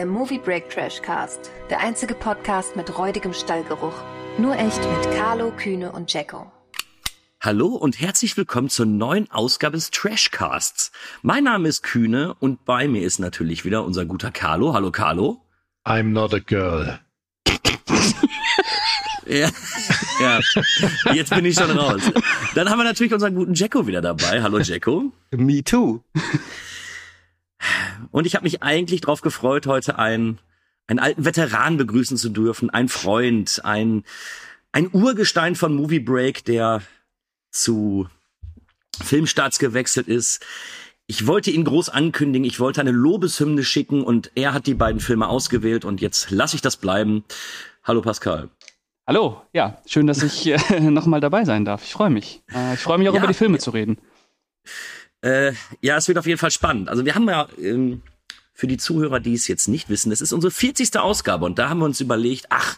der Movie Break Trash Cast, der einzige Podcast mit räudigem Stallgeruch. Nur echt mit Carlo, Kühne und Jacko. Hallo und herzlich willkommen zur neuen Ausgabe des Trashcasts. Mein Name ist Kühne und bei mir ist natürlich wieder unser guter Carlo. Hallo Carlo. I'm not a girl. ja, ja, jetzt bin ich schon raus. Dann haben wir natürlich unseren guten Jacko wieder dabei. Hallo Jacko. Me too. Und ich habe mich eigentlich darauf gefreut, heute einen, einen alten Veteran begrüßen zu dürfen, ein Freund, ein, ein Urgestein von Movie Break, der zu Filmstarts gewechselt ist. Ich wollte ihn groß ankündigen, ich wollte eine Lobeshymne schicken und er hat die beiden Filme ausgewählt und jetzt lasse ich das bleiben. Hallo Pascal. Hallo, ja, schön, dass ich äh, nochmal dabei sein darf. Ich freue mich. Äh, ich freue mich auch ja, über die Filme zu reden. Äh, ja, es wird auf jeden Fall spannend. Also wir haben ja ähm, für die Zuhörer, die es jetzt nicht wissen, es ist unsere 40. Ausgabe und da haben wir uns überlegt, ach,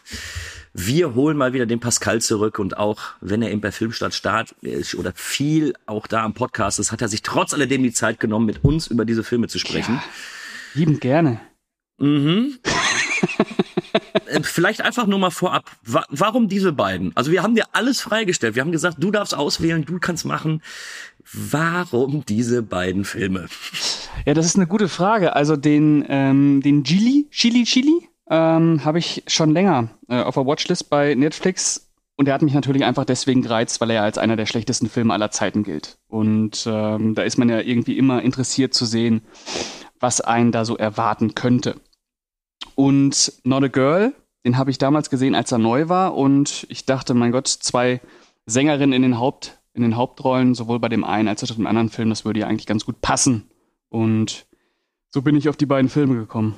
wir holen mal wieder den Pascal zurück und auch wenn er eben bei Filmstadt Start ist oder viel auch da am Podcast ist, hat er sich trotz alledem die Zeit genommen, mit uns über diese Filme zu sprechen. Ja, liebend gerne. Mhm. Äh, vielleicht einfach nur mal vorab, warum diese beiden? Also wir haben dir alles freigestellt. Wir haben gesagt, du darfst auswählen, du kannst machen. Warum diese beiden Filme? Ja, das ist eine gute Frage. Also den, ähm, den Chili, Chili, Chili ähm, habe ich schon länger äh, auf der Watchlist bei Netflix. Und der hat mich natürlich einfach deswegen gereizt, weil er ja als einer der schlechtesten Filme aller Zeiten gilt. Und ähm, da ist man ja irgendwie immer interessiert zu sehen, was einen da so erwarten könnte. Und Not a Girl, den habe ich damals gesehen, als er neu war. Und ich dachte, mein Gott, zwei Sängerinnen in den, Haupt, in den Hauptrollen, sowohl bei dem einen als auch dem anderen Film, das würde ja eigentlich ganz gut passen. Und so bin ich auf die beiden Filme gekommen.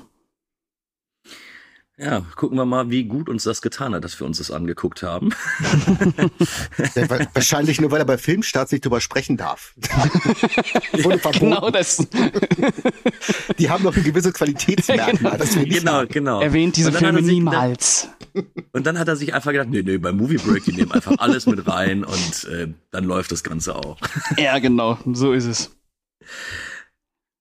Ja, gucken wir mal, wie gut uns das getan hat, dass wir uns das angeguckt haben. ja, wahrscheinlich nur, weil er bei Filmstarts nicht drüber sprechen darf. Wurde verboten. Genau das. Die haben noch ein gewisses Qualitätsmerkmal. Das wir genau, haben. genau. Erwähnt diese Filme niemals. und dann hat er sich einfach gedacht, nee, nee, beim Movie Break, die nehmen einfach alles mit rein und äh, dann läuft das Ganze auch. ja, genau, so ist es.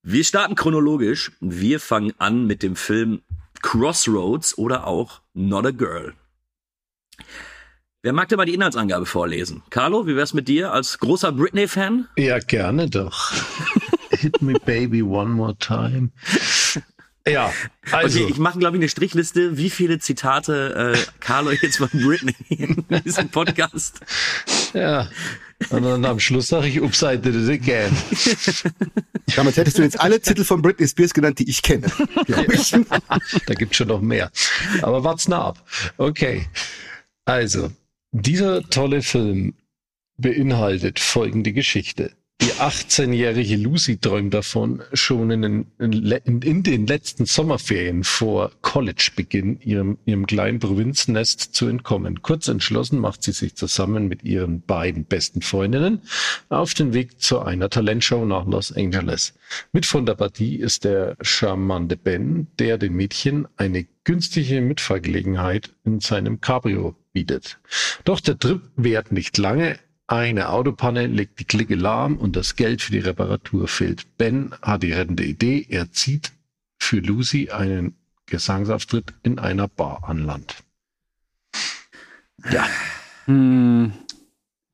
Wir starten chronologisch. Wir fangen an mit dem Film Crossroads oder auch Not a Girl. Wer mag denn mal die Inhaltsangabe vorlesen? Carlo, wie wär's mit dir als großer Britney-Fan? Ja, gerne doch. Hit me baby one more time. Ja, also. Okay, ich mache, glaube ich, eine Strichliste, wie viele Zitate äh, Carlo jetzt von Britney in diesem Podcast. Ja, und dann am Schluss sage ich, upside did it again. Damit hättest du jetzt alle Titel von Britney Spears genannt, die ich kenne. Ich. da gibt's schon noch mehr. Aber wart's nah ab. Okay. Also, dieser tolle Film beinhaltet folgende Geschichte. Die 18-jährige Lucy träumt davon, schon in den, in, in den letzten Sommerferien vor Collegebeginn ihrem, ihrem kleinen Provinznest zu entkommen. Kurz entschlossen macht sie sich zusammen mit ihren beiden besten Freundinnen auf den Weg zu einer Talentshow nach Los Angeles. Mit von der Partie ist der charmante Ben, der den Mädchen eine günstige Mitfahrgelegenheit in seinem Cabrio bietet. Doch der Trip währt nicht lange. Eine Autopanne legt die Clique lahm und das Geld für die Reparatur fehlt. Ben hat die rettende Idee. Er zieht für Lucy einen Gesangsauftritt in einer Bar an Land. Ja. Hm.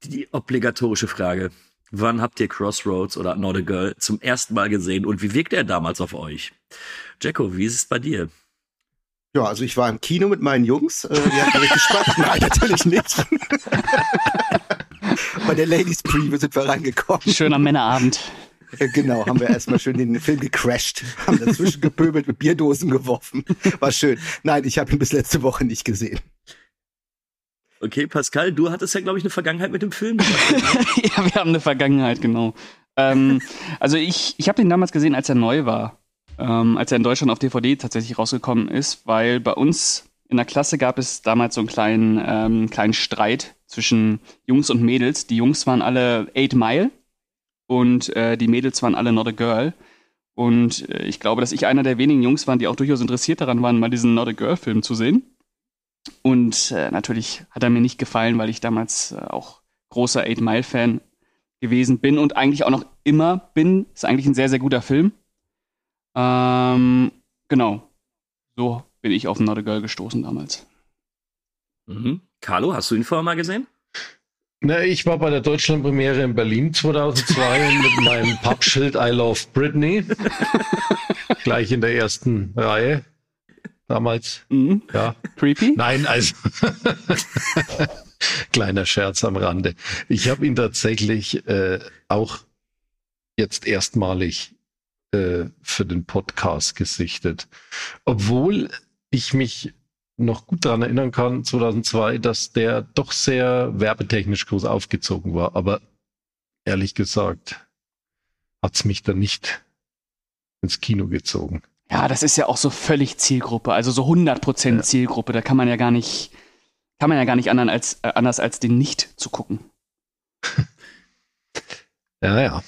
Die obligatorische Frage. Wann habt ihr Crossroads oder Not a Girl zum ersten Mal gesehen und wie wirkt er damals auf euch? Jacko, wie ist es bei dir? Ja, also ich war im Kino mit meinen Jungs. Äh, die hatten richtig Spaß. Nein, natürlich nicht. Bei der Ladies Preview sind wir reingekommen. Schöner Männerabend. Genau, haben wir erstmal schön den Film gecrashed, haben dazwischen gepöbelt, mit Bierdosen geworfen. War schön. Nein, ich habe ihn bis letzte Woche nicht gesehen. Okay, Pascal, du hattest ja, glaube ich, eine Vergangenheit mit dem Film. ja, wir haben eine Vergangenheit, genau. Ähm, also ich, ich habe den damals gesehen, als er neu war. Ähm, als er in Deutschland auf DVD tatsächlich rausgekommen ist, weil bei uns in der Klasse gab es damals so einen kleinen, ähm, kleinen Streit zwischen Jungs und Mädels. Die Jungs waren alle Eight Mile und äh, die Mädels waren alle Not a Girl. Und äh, ich glaube, dass ich einer der wenigen Jungs war, die auch durchaus interessiert daran waren, mal diesen Not a Girl-Film zu sehen. Und äh, natürlich hat er mir nicht gefallen, weil ich damals äh, auch großer Eight Mile-Fan gewesen bin und eigentlich auch noch immer bin. Ist eigentlich ein sehr, sehr guter Film. Ähm, genau. so bin ich auf Not a Girl gestoßen damals. Mhm. Carlo, hast du ihn vorher mal gesehen? Na, ich war bei der Deutschlandpremiere in Berlin 2002 mit meinem Pappschild I Love Britney. Gleich in der ersten Reihe. Damals. Mhm. Ja. Creepy? Nein, also. Kleiner Scherz am Rande. Ich habe ihn tatsächlich äh, auch jetzt erstmalig äh, für den Podcast gesichtet. Obwohl ich mich noch gut daran erinnern kann, 2002, dass der doch sehr werbetechnisch groß aufgezogen war. Aber ehrlich gesagt, hat's mich dann nicht ins Kino gezogen. Ja, das ist ja auch so völlig Zielgruppe, also so 100% Ja. Zielgruppe. Da kann man ja gar nicht, kann man ja gar nicht anderen als, äh, anders als den nicht zu gucken. Ja, ja.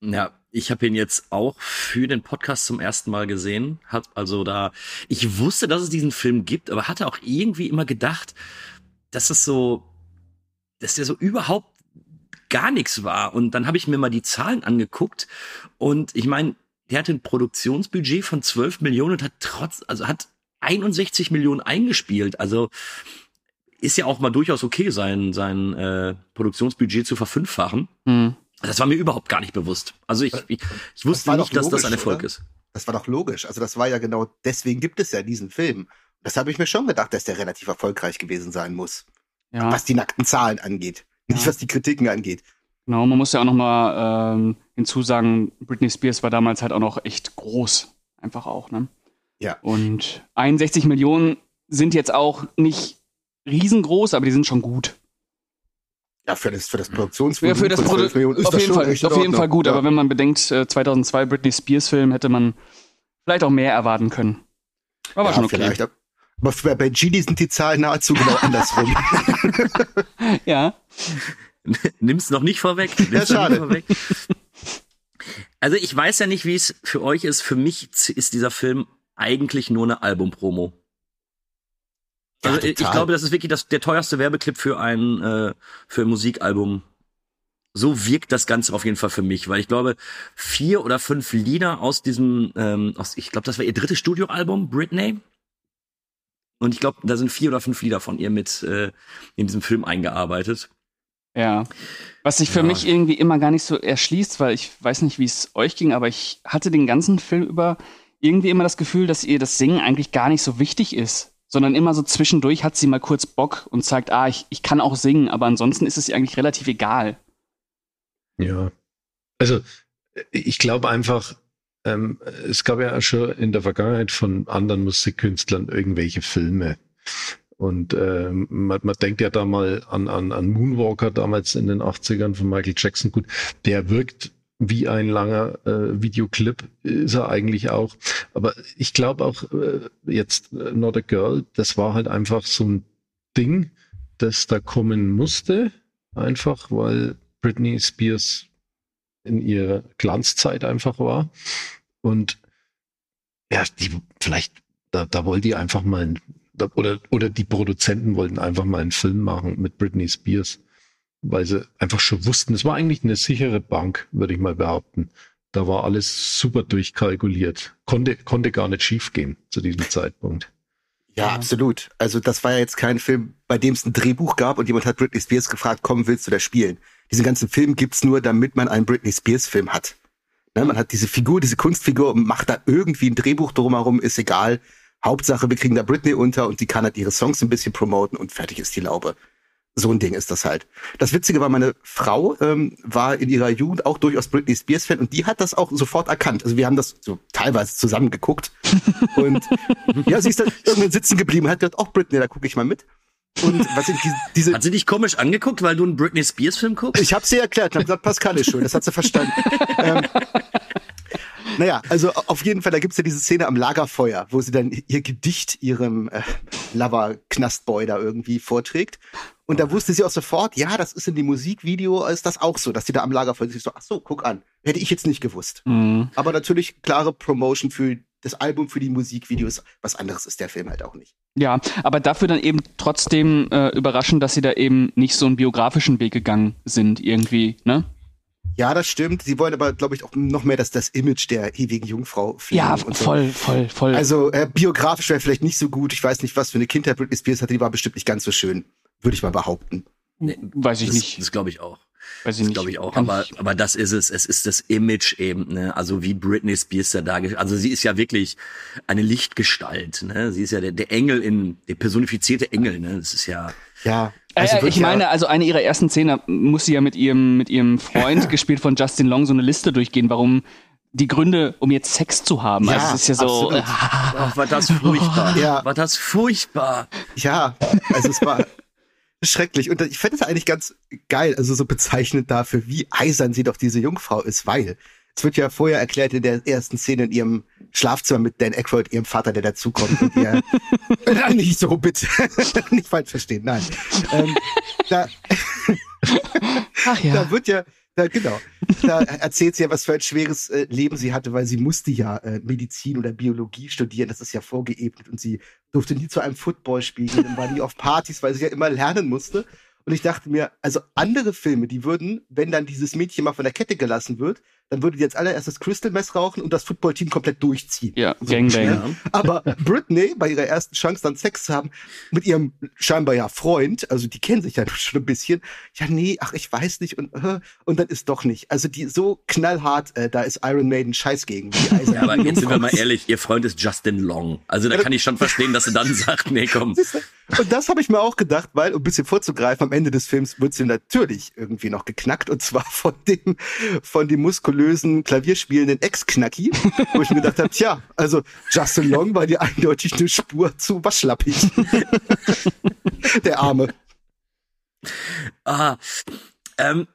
Ja, ich habe ihn jetzt auch für den Podcast zum ersten Mal gesehen. Hat also da, ich wusste, dass es diesen Film gibt, aber hatte auch irgendwie immer gedacht, dass es so, dass der so überhaupt gar nichts war. Und dann habe ich mir mal die Zahlen angeguckt und ich meine, der hatte ein Produktionsbudget von 12 Millionen und hat trotz, also hat 61 Millionen eingespielt. Also ist ja auch mal durchaus okay, sein, sein äh, Produktionsbudget zu verfünffachen. Hm. Das war mir überhaupt gar nicht bewusst. Also ich, ich, ich wusste war nicht, doch dass das ein logisch, Erfolg oder? ist. Das war doch logisch. Also das war ja genau, deswegen gibt es ja diesen Film. Das habe ich mir schon gedacht, dass der relativ erfolgreich gewesen sein muss. Ja, Was die nackten Zahlen angeht. Nicht Ja. was die Kritiken angeht. genau. Man muss ja auch noch mal ähm, hinzusagen, Britney Spears war damals halt auch noch echt groß. Einfach auch, ne? Ja. Und 61 Millionen sind jetzt auch nicht riesengroß, aber die sind schon gut. Ja, für das, für das Ja, Produktionsvolumen für das von 12 Produkt Millionen ist auf das jeden Fall, auf jeden. Fall gut, ja. aber wenn man bedenkt, äh, 2002 Britney Spears Film hätte man vielleicht auch mehr erwarten können. Aber ja, schon okay. vielleicht. Aber für- bei Genie sind die Zahlen nahezu genau andersrum. Ja. Nimm's noch nicht vorweg. Nimm's nicht schade. vorweg. Also ich weiß ja nicht, wie es für euch ist. Für mich ist dieser Film eigentlich nur eine Albumpromo. Ja, Also ich total. glaube, das ist wirklich das, der teuerste Werbeclip für ein, äh, für ein Musikalbum. So wirkt das Ganze auf jeden Fall für mich, weil ich glaube, vier oder fünf Lieder aus diesem, ähm, aus, ich glaube, das war ihr drittes Studioalbum, Britney. Und ich glaube, da sind vier oder fünf Lieder von ihr mit äh, in diesem Film eingearbeitet. Ja. Was sich für Ja. mich irgendwie immer gar nicht so erschließt, weil ich weiß nicht, wie es euch ging, aber ich hatte den ganzen Film über irgendwie immer das Gefühl, dass ihr das Singen eigentlich gar nicht so wichtig ist. Sondern immer so zwischendurch hat sie mal kurz Bock und sagt, ah, ich, ich kann auch singen, aber ansonsten ist es ihr eigentlich relativ egal. Ja. Also, ich glaube einfach, ähm, es gab ja schon in der Vergangenheit von anderen Musikkünstlern irgendwelche Filme. Und ähm, man, man denkt ja da mal an, an, an Moonwalker damals in den 80ern von Michael Jackson. Gut, der wirkt wie ein langer äh, Videoclip, ist er eigentlich auch. Aber ich glaube auch äh, jetzt äh, Not a Girl, das war halt einfach so ein Ding, das da kommen musste, einfach weil Britney Spears in ihrer Glanzzeit einfach war. Und ja, die vielleicht, da, da wollte die einfach mal, ein, da, oder, oder die Produzenten wollten einfach mal einen Film machen mit Britney Spears, weil sie einfach schon wussten, es war eigentlich eine sichere Bank, würde ich mal behaupten. Da war alles super durchkalkuliert. Konnte, konnte gar nicht schiefgehen zu diesem Zeitpunkt. Ja, Ja. absolut. Also das war ja jetzt kein Film, bei dem es ein Drehbuch gab und jemand hat Britney Spears gefragt, komm, willst du da spielen? Diesen ganzen Film gibt's nur, damit man einen Britney Spears Film hat. Ne, man hat diese Figur, diese Kunstfigur und macht da irgendwie ein Drehbuch drumherum, ist egal. Hauptsache, wir kriegen da Britney unter und die kann halt ihre Songs ein bisschen promoten und fertig ist die Laube. So ein Ding ist das halt. Das Witzige war, meine Frau ähm, war in ihrer Jugend auch durchaus Britney Spears Fan und die hat das auch sofort erkannt. Also wir haben das so teilweise zusammen geguckt und ja, sie ist dann irgendwann sitzen geblieben und hat gesagt, auch Britney, da gucke ich mal mit. Und was ich, diese, Hat sie dich komisch angeguckt, weil du einen Britney Spears Film guckst? ich habe sie erklärt habe gesagt, Pascal ist schön, das hat sie verstanden. ähm, naja, also auf jeden Fall, da gibt's ja diese Szene am Lagerfeuer, wo sie dann ihr Gedicht ihrem äh, Lover-Knastboy da irgendwie vorträgt. Und da wusste sie auch sofort, ja, das ist in dem Musikvideo, ist das auch so, dass sie da am Lagerfeuer sich so, ach so, guck an, hätte ich jetzt nicht gewusst. Mhm. Aber natürlich klare Promotion für das Album, für die Musikvideos. Was anderes ist der Film halt auch nicht. Ja, aber dafür dann eben trotzdem äh, überraschend, dass sie da eben nicht so einen biografischen Weg gegangen sind, irgendwie, ne? Ja, das stimmt. Sie wollen aber, glaube ich, auch noch mehr das, das Image der ewigen Jungfrau Ja, und so. voll, voll, voll. Also äh, biografisch wäre vielleicht nicht so gut. Ich weiß nicht, was für eine Kindheit Britney Spears hatte. Die war bestimmt nicht ganz so schön, würde ich mal behaupten. Weiß ich das, nicht. Das glaube ich auch. Weiß ich Das nicht. glaube ich auch. Aber, ich- aber das ist es. Es ist das Image eben, ne? Also wie Britney Spears da dargestellt. Also sie ist ja wirklich eine Lichtgestalt, ne? Sie ist ja der, der Engel in, der personifizierte Engel, ne? Das ist ja. Ja. Äh, Also äh, ich meine, also eine ihrer ersten Szenen muss sie ja mit ihrem, mit ihrem Freund, gespielt von Justin Long, so eine Liste durchgehen, warum die Gründe, um jetzt Sex zu haben. Ja, also es ist ja so. absolut. Ach, war das furchtbar. Ja. War das furchtbar. Ja, also es war schrecklich. Und ich fände es eigentlich ganz geil, also so bezeichnend dafür, wie eisern sie doch diese Jungfrau ist, weil es wird ja vorher erklärt in der ersten Szene in ihrem Schlafzimmer mit Dan Aykroyd, ihrem Vater, der dazukommt und ihr, nicht so, bitte, nicht falsch verstehen, nein. Ähm, da, Ach ja. da wird ja, da, genau, da erzählt sie ja, was für ein schweres äh, Leben sie hatte, weil sie musste ja äh, Medizin oder Biologie studieren, das ist ja vorgeebnet und sie durfte nie zu einem Footballspiel gehen und war nie auf Partys, weil sie ja immer lernen musste. Und ich dachte mir, also andere Filme, die würden, wenn dann dieses Mädchen mal von der Kette gelassen wird, dann würde die als allererstes Crystal Mess rauchen und das Footballteam komplett durchziehen. Ja, So, Gangbang. Aber Britney, bei ihrer ersten Chance dann Sex zu haben, mit ihrem scheinbar ja Freund, also die kennen sich ja schon ein bisschen, ja, nee, ach, ich weiß nicht, und, äh, und dann ist doch nicht. Also die so knallhart, äh, da ist Iron Maiden scheiß gegen. Die Ja, aber jetzt sind wir mal ehrlich, ihr Freund ist Justin Long. Also da kann ich schon verstehen, dass sie dann sagt, nee, komm. Und das habe ich mir auch gedacht, weil, um ein bisschen vorzugreifen, am Ende des Films wird sie natürlich irgendwie noch geknackt und zwar von dem, von dem muskulösen, klavierspielenden Ex-Knacki, wo ich mir gedacht habe, tja, also Justin Long war dir eindeutig eine Spur zu waschlappig. Der Arme. Ah, ähm,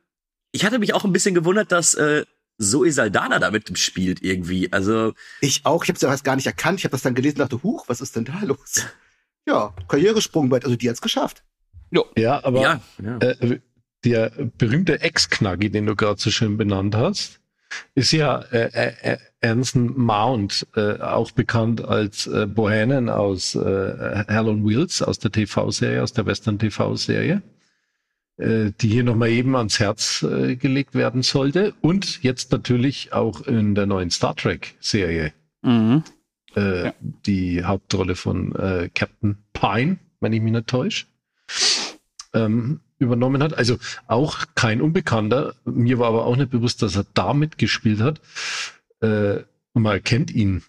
ich hatte mich auch ein bisschen gewundert, dass äh, Zoe Saldana damit spielt irgendwie. Also Ich auch, ich habe es ja erst gar nicht erkannt. Ich habe das dann gelesen und dachte, huch, was ist denn da los? Ja, Karrieresprung weit, also die hat's geschafft. Ja, aber ja, ja. äh, der berühmte Ex-Knaggi, den du gerade so schön benannt hast, ist ja äh, äh, äh, Anson Mount, äh, auch bekannt als äh, Bohannon aus äh, Hell on Wheels, aus der TV-Serie, aus der Western-TV-Serie, äh, die hier nochmal eben ans Herz äh, gelegt werden sollte. Und jetzt natürlich auch in der neuen Star Trek-Serie Mhm. äh, Ja. die Hauptrolle von äh, Captain Pine, wenn ich mich nicht täusche, ähm, übernommen hat. Also auch kein Unbekannter. Mir war aber auch nicht bewusst, dass er da mitgespielt hat. Äh, und man erkennt ihn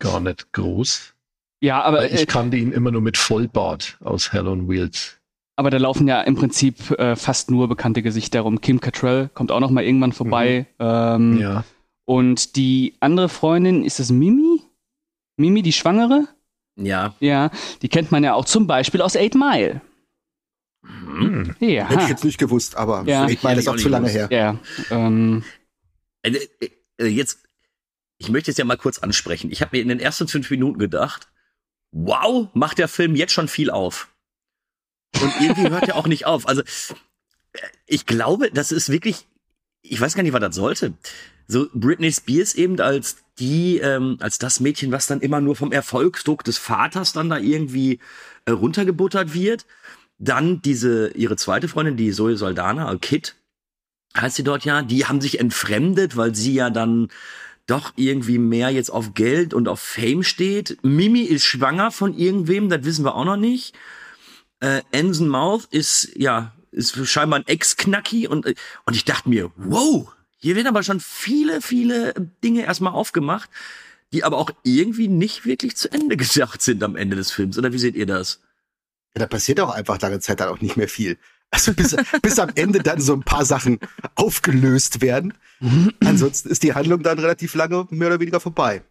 gar nicht groß. Ja, aber, Weil äh, ich kannte ihn immer nur mit Vollbart aus Hell on Wheels. aber da laufen ja im Prinzip äh, fast nur bekannte Gesichter rum. Kim Cattrall kommt auch noch mal irgendwann vorbei. Ähm, Ja. Und die andere Freundin, ist das Mimi? Mimi, die Schwangere? ja. Ja, die kennt man ja auch zum Beispiel aus Eight Mile. Hm. Ja. Hätte ich jetzt nicht gewusst, aber Ja. ich meine, das ist auch ich zu auch lange nicht her. Ja, ähm, Äh, äh, äh, jetzt, ich möchte es ja mal kurz ansprechen. Ich habe mir in den ersten fünf Minuten gedacht, wow, macht der Film jetzt schon viel auf. Und irgendwie hört er auch nicht auf. Also, äh, ich glaube, das ist wirklich, ich weiß gar nicht, was das sollte. So Britney Spears eben als die, ähm, als das Mädchen, was dann immer nur vom Erfolgsdruck des Vaters dann da irgendwie äh, runtergebuttert wird. Dann diese, ihre zweite Freundin, die Zoe Saldana, äh, Kit, heißt sie dort ja, die haben sich entfremdet, weil sie ja dann doch irgendwie mehr jetzt auf Geld und auf Fame steht. Mimi ist schwanger von irgendwem, das wissen wir auch noch nicht. Äh, Anson Mouth ist, ja, ist scheinbar ein Ex-Knacki und, äh, und ich dachte mir, wow, hier werden aber schon viele, viele Dinge erstmal aufgemacht, die aber auch irgendwie nicht wirklich zu Ende gedacht sind am Ende des Films. Oder wie seht ihr das? Ja, da passiert auch einfach lange Zeit dann auch nicht mehr viel. Also bis, bis am Ende dann so ein paar Sachen aufgelöst werden. Ansonsten ist die Handlung dann relativ lange mehr oder weniger vorbei.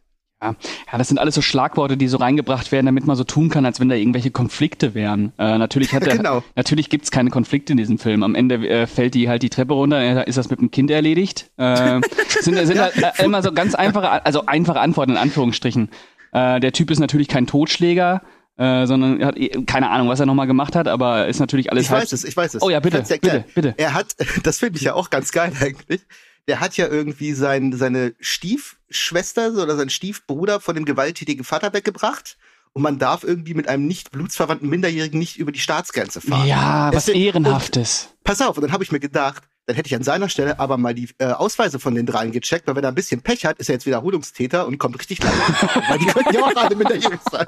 ja. ja, das sind alles so Schlagworte, die so reingebracht werden, damit man so tun kann, als wenn da irgendwelche Konflikte wären. Äh, natürlich hat er, Genau. natürlich gibt's keine Konflikte in diesem Film. Am Ende äh, fällt die halt die Treppe runter, äh, ist das mit dem Kind erledigt. Äh, sind sind halt äh, immer so ganz einfache, also einfache Antworten in Anführungsstrichen. Äh, der Typ ist natürlich kein Totschläger, äh, sondern hat keine Ahnung, was er nochmal gemacht hat, aber ist natürlich alles Ich halb- weiß es, ich weiß es. Oh ja, bitte, erklären. bitte, bitte. Er hat, das finde ich ja auch ganz geil eigentlich. Der hat ja irgendwie sein, seine Stiefschwester oder sein Stiefbruder von dem gewalttätigen Vater weggebracht. Und man darf irgendwie mit einem nicht blutsverwandten Minderjährigen nicht über die Staatsgrenze fahren. Ja, was Deswegen- Ehrenhaftes. Pass auf, und dann habe ich mir gedacht, dann hätte ich an seiner Stelle aber mal die äh, Ausweise von den dreien gecheckt, weil wenn er ein bisschen Pech hat, ist er jetzt Wiederholungstäter und kommt richtig lang. weil die könnten ja auch alle minderjährig sein.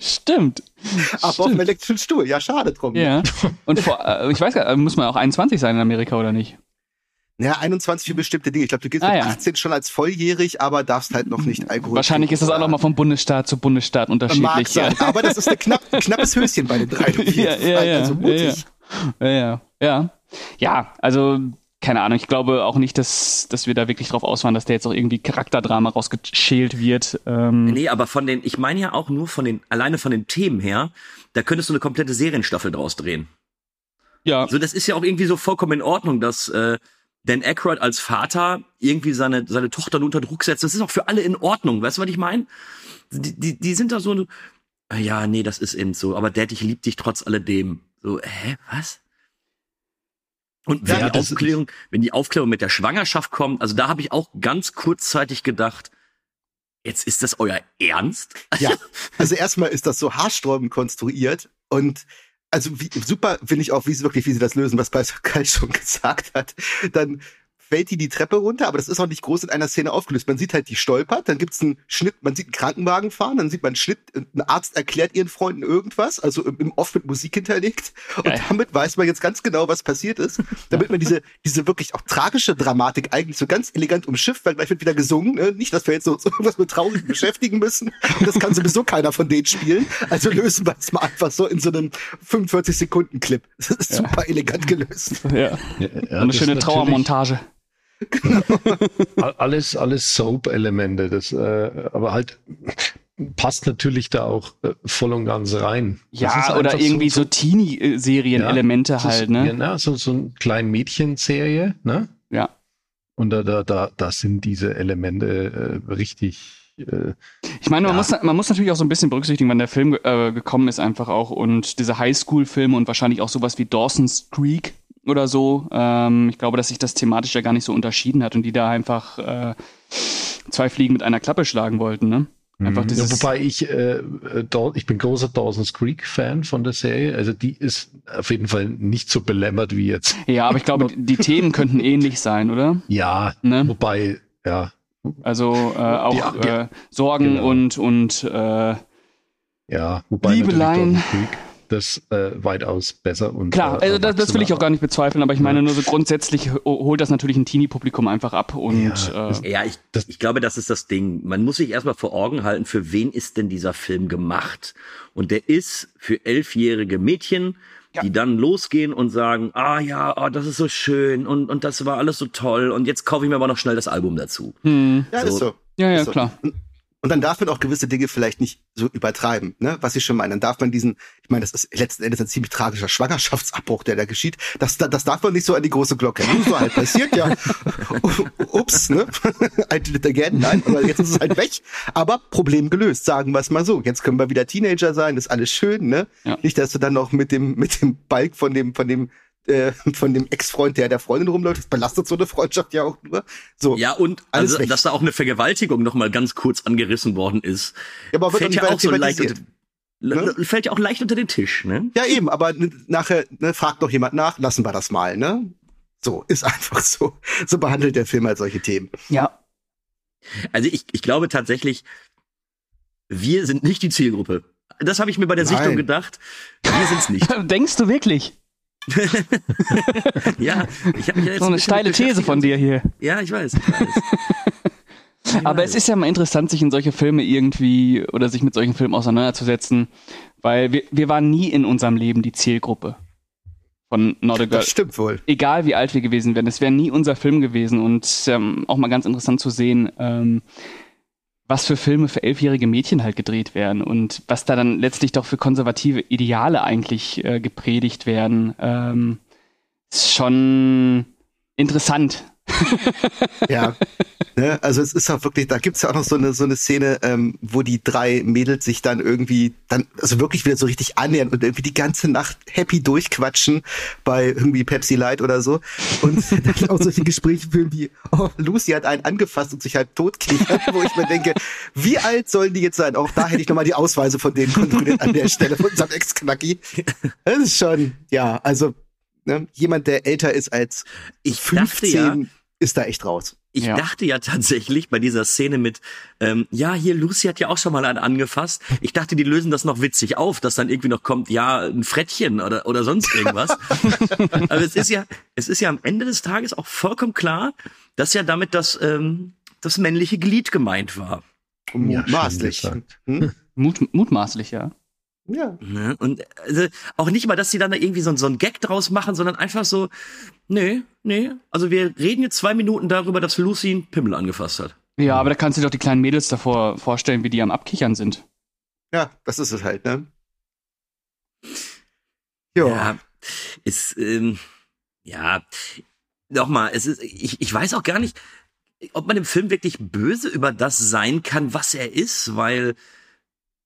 Stimmt. Aber auf dem elektrischen Stuhl. Ja, schade drum. Ja. Und vor, äh, ich weiß gar nicht, muss man auch 21 sein in Amerika oder nicht? Naja, 21 für bestimmte Dinge. Ich glaube, du gehst Ah, mit ja. 18 schon als volljährig, aber darfst halt noch nicht Alkohol Wahrscheinlich ist das auch nochmal vom Bundesstaat zu Bundesstaat unterschiedlich. Ja. aber das ist ein knapp, knappes Höschen bei den drei. Ja, ja, ja, also mutig. Ja, ja. Ja, ja also keine Ahnung. Ich glaube auch nicht, dass, dass wir da wirklich drauf aus waren, dass der jetzt auch irgendwie Charakterdrama rausgeschält wird. Ähm, Nee, aber von den, ich meine ja auch nur von den, alleine von den Themen her, da könntest du eine komplette Serienstaffel draus drehen. ja, Also das ist ja auch irgendwie so vollkommen in Ordnung, dass äh, Dan Aykroyd als Vater irgendwie seine, seine Tochter unter Druck setzt. Das ist auch für alle in Ordnung. Weißt du, was ich meine? Die, die, die sind da so, ah ja, nee, das ist eben so. Aber Dad, ich lieb dich trotz alledem. So, hä, was? Und wenn, Ja, die Aufklärung, wenn die Aufklärung mit der Schwangerschaft kommt, also da habe ich auch ganz kurzzeitig gedacht, jetzt ist das euer Ernst? Ja, also erstmal ist das so haarsträubend konstruiert und also wie, super finde ich auch, wie sie wirklich, wie sie das lösen, was Pascal schon gesagt hat. Dann fällt die die Treppe runter, aber das ist auch nicht groß in einer Szene aufgelöst. Man sieht halt, die stolpert, dann gibt's einen Schnitt, man sieht einen Krankenwagen fahren, dann sieht man einen Schnitt, ein Arzt erklärt ihren Freunden irgendwas, also im, im oft mit Musik hinterlegt. Und Geil. damit weiß man jetzt ganz genau, was passiert ist, damit man diese, diese wirklich auch tragische Dramatik eigentlich so ganz elegant umschifft, weil gleich wird wieder gesungen, ne? nicht, dass wir jetzt so, so irgendwas mit Traurigen beschäftigen müssen. Und das kann sowieso keiner von denen spielen. Also lösen wir es mal einfach so in so einem 45 Sekunden Clip. Das ist super elegant gelöst. ja. Ja, ja, eine schöne Trauermontage. Alles, alles Soap-Elemente, das, äh, aber halt passt natürlich da auch äh, voll und ganz rein. Ja, oder irgendwie so, Teenie-Serien-Elemente so, halt, so, Ja, ne? na, so, so ein klein Mädchenserie, ne? Ja. Und da, da, da, da sind diese Elemente äh, richtig. Äh, Ich meine, man, Ja. muss, man muss natürlich auch so ein bisschen berücksichtigen, wann der Film äh, gekommen ist einfach auch und diese Highschool-Filme und wahrscheinlich auch sowas wie Dawson's Creek oder so. Ähm, ich glaube, dass sich das thematisch ja gar nicht so unterschieden hat und die da einfach äh, zwei Fliegen mit einer Klappe schlagen wollten, ne? Einfach ja, dieses, wobei ich, äh, äh, ich bin großer Dawson's Creek Fan von der Serie. Also die ist auf jeden Fall nicht so belämmert wie jetzt. ja, aber ich glaube, die Themen könnten ähnlich sein, oder? Ja, Ne? wobei, ja, Also äh, auch Ja, ja. Äh, Sorgen Genau. und und äh, ja, wobei Liebeleien. Creek das äh, weitaus besser und klar, äh, also das, das will ich auch gar nicht bezweifeln, aber ich meine Ja. nur so grundsätzlich ho- holt das natürlich ein Teenie-Publikum einfach ab und Ja, äh, Ja, ich, Das- ich glaube, das ist das Ding. Man muss sich erstmal vor Augen halten, für wen ist denn dieser Film gemacht? Und der ist für elfjährige Mädchen, Ja. die dann losgehen und sagen, ah ja, oh, das ist so schön und, und das war alles so toll und jetzt kaufe ich mir aber noch schnell das Album dazu. hm, Ja, So. ist so. ja, ja, Ist so. klar. Und dann darf man auch gewisse Dinge vielleicht nicht so übertreiben, ne? Was ich schon meine. Dann darf man diesen, ich meine, das ist letzten Endes ein ziemlich tragischer Schwangerschaftsabbruch, der da geschieht. Das, das darf man nicht so an die große Glocke. hängen. So halt passiert, ja. Ups, ne? I did it again. Nein, aber jetzt ist es halt weg. Aber Problem gelöst, sagen wir es mal so. Jetzt können wir wieder Teenager sein, ist alles schön, ne? Ja. Nicht, dass du dann noch mit dem, mit dem Balk von dem, von dem, äh, von dem Ex-Freund, der der Freundin rumläuft, das belastet so eine Freundschaft ja auch nur. So. Ja, und Alles also, weg. dass da auch eine Vergewaltigung noch mal ganz kurz angerissen worden ist, Ja, aber wird fällt ja auch so leicht unter, le- fällt ja auch leicht unter den Tisch, ne? Ja, eben, aber nachher ne, fragt noch jemand nach, lassen wir das mal, ne? So, ist einfach so. So behandelt der Film halt solche Themen. Ja, Also ich, ich glaube tatsächlich, wir sind nicht die Zielgruppe. Das habe ich mir bei der Nein. Sichtung gedacht. Wir sind's nicht. denkst du wirklich? ja, ich habe mich ja jetzt So ein eine steile These von dir hier. Ja, ich weiß. Ich weiß. Ich Aber weiß. es ist ja mal interessant, sich in solche Filme irgendwie oder sich mit solchen Filmen auseinanderzusetzen, weil wir, wir waren nie in unserem Leben die Zielgruppe von Not a Girl. Das stimmt wohl. Egal wie alt wir gewesen wären, es wäre nie unser Film gewesen und ähm, auch mal ganz interessant zu sehen, ähm, was für Filme für elfjährige Mädchen halt gedreht werden und was da dann letztlich doch für konservative Ideale eigentlich äh, gepredigt werden. Ähm, ist schon interessant. Ja. ne? Also es ist auch wirklich, da gibt's ja auch noch so eine so eine Szene, ähm, wo die drei Mädels sich dann irgendwie dann also wirklich wieder so richtig annähern und irgendwie die ganze Nacht happy durchquatschen bei irgendwie Pepsi Light oder so. Und dann auch solche Gespräche führen wie, oh, Lucy hat einen angefasst und sich halb totkichert, wo ich mir denke, wie alt sollen die jetzt sein? Auch da hätte ich nochmal die Ausweise von denen kontrolliert an der Stelle von unserem Ex-Knacki. Das ist schon, ja, also ne, jemand, der älter ist als Ich 15, dachte ja, ist da echt raus. ich Ja. dachte ja tatsächlich bei dieser Szene mit, ähm, ja, hier Lucy hat ja auch schon mal einen angefasst. Ich dachte, die lösen das noch witzig auf, dass dann irgendwie noch kommt, ja, ein Frettchen oder, oder sonst irgendwas. Aber es ist ja, es ist ja am Ende des Tages auch vollkommen klar, dass ja damit das, ähm, das männliche Glied gemeint war. Ja, Mutmaßlich. schön gesagt. Hm? Mut, mutmaßlich, ja. Ja. Ne? Und also, auch nicht mal, dass sie dann da irgendwie so, so einen Gag draus machen, sondern einfach so, nee, nee. Also wir reden jetzt zwei Minuten darüber, dass Lucy einen Pimmel angefasst hat. Ja, aber da kannst du dir doch die kleinen Mädels davor vorstellen, wie die am Abkichern sind. ja, das ist es halt, ne? Jo. Ja, ist, ähm, ja, nochmal, es ist, ich, ich weiß auch gar nicht, ob man im Film wirklich böse über das sein kann, was er ist, weil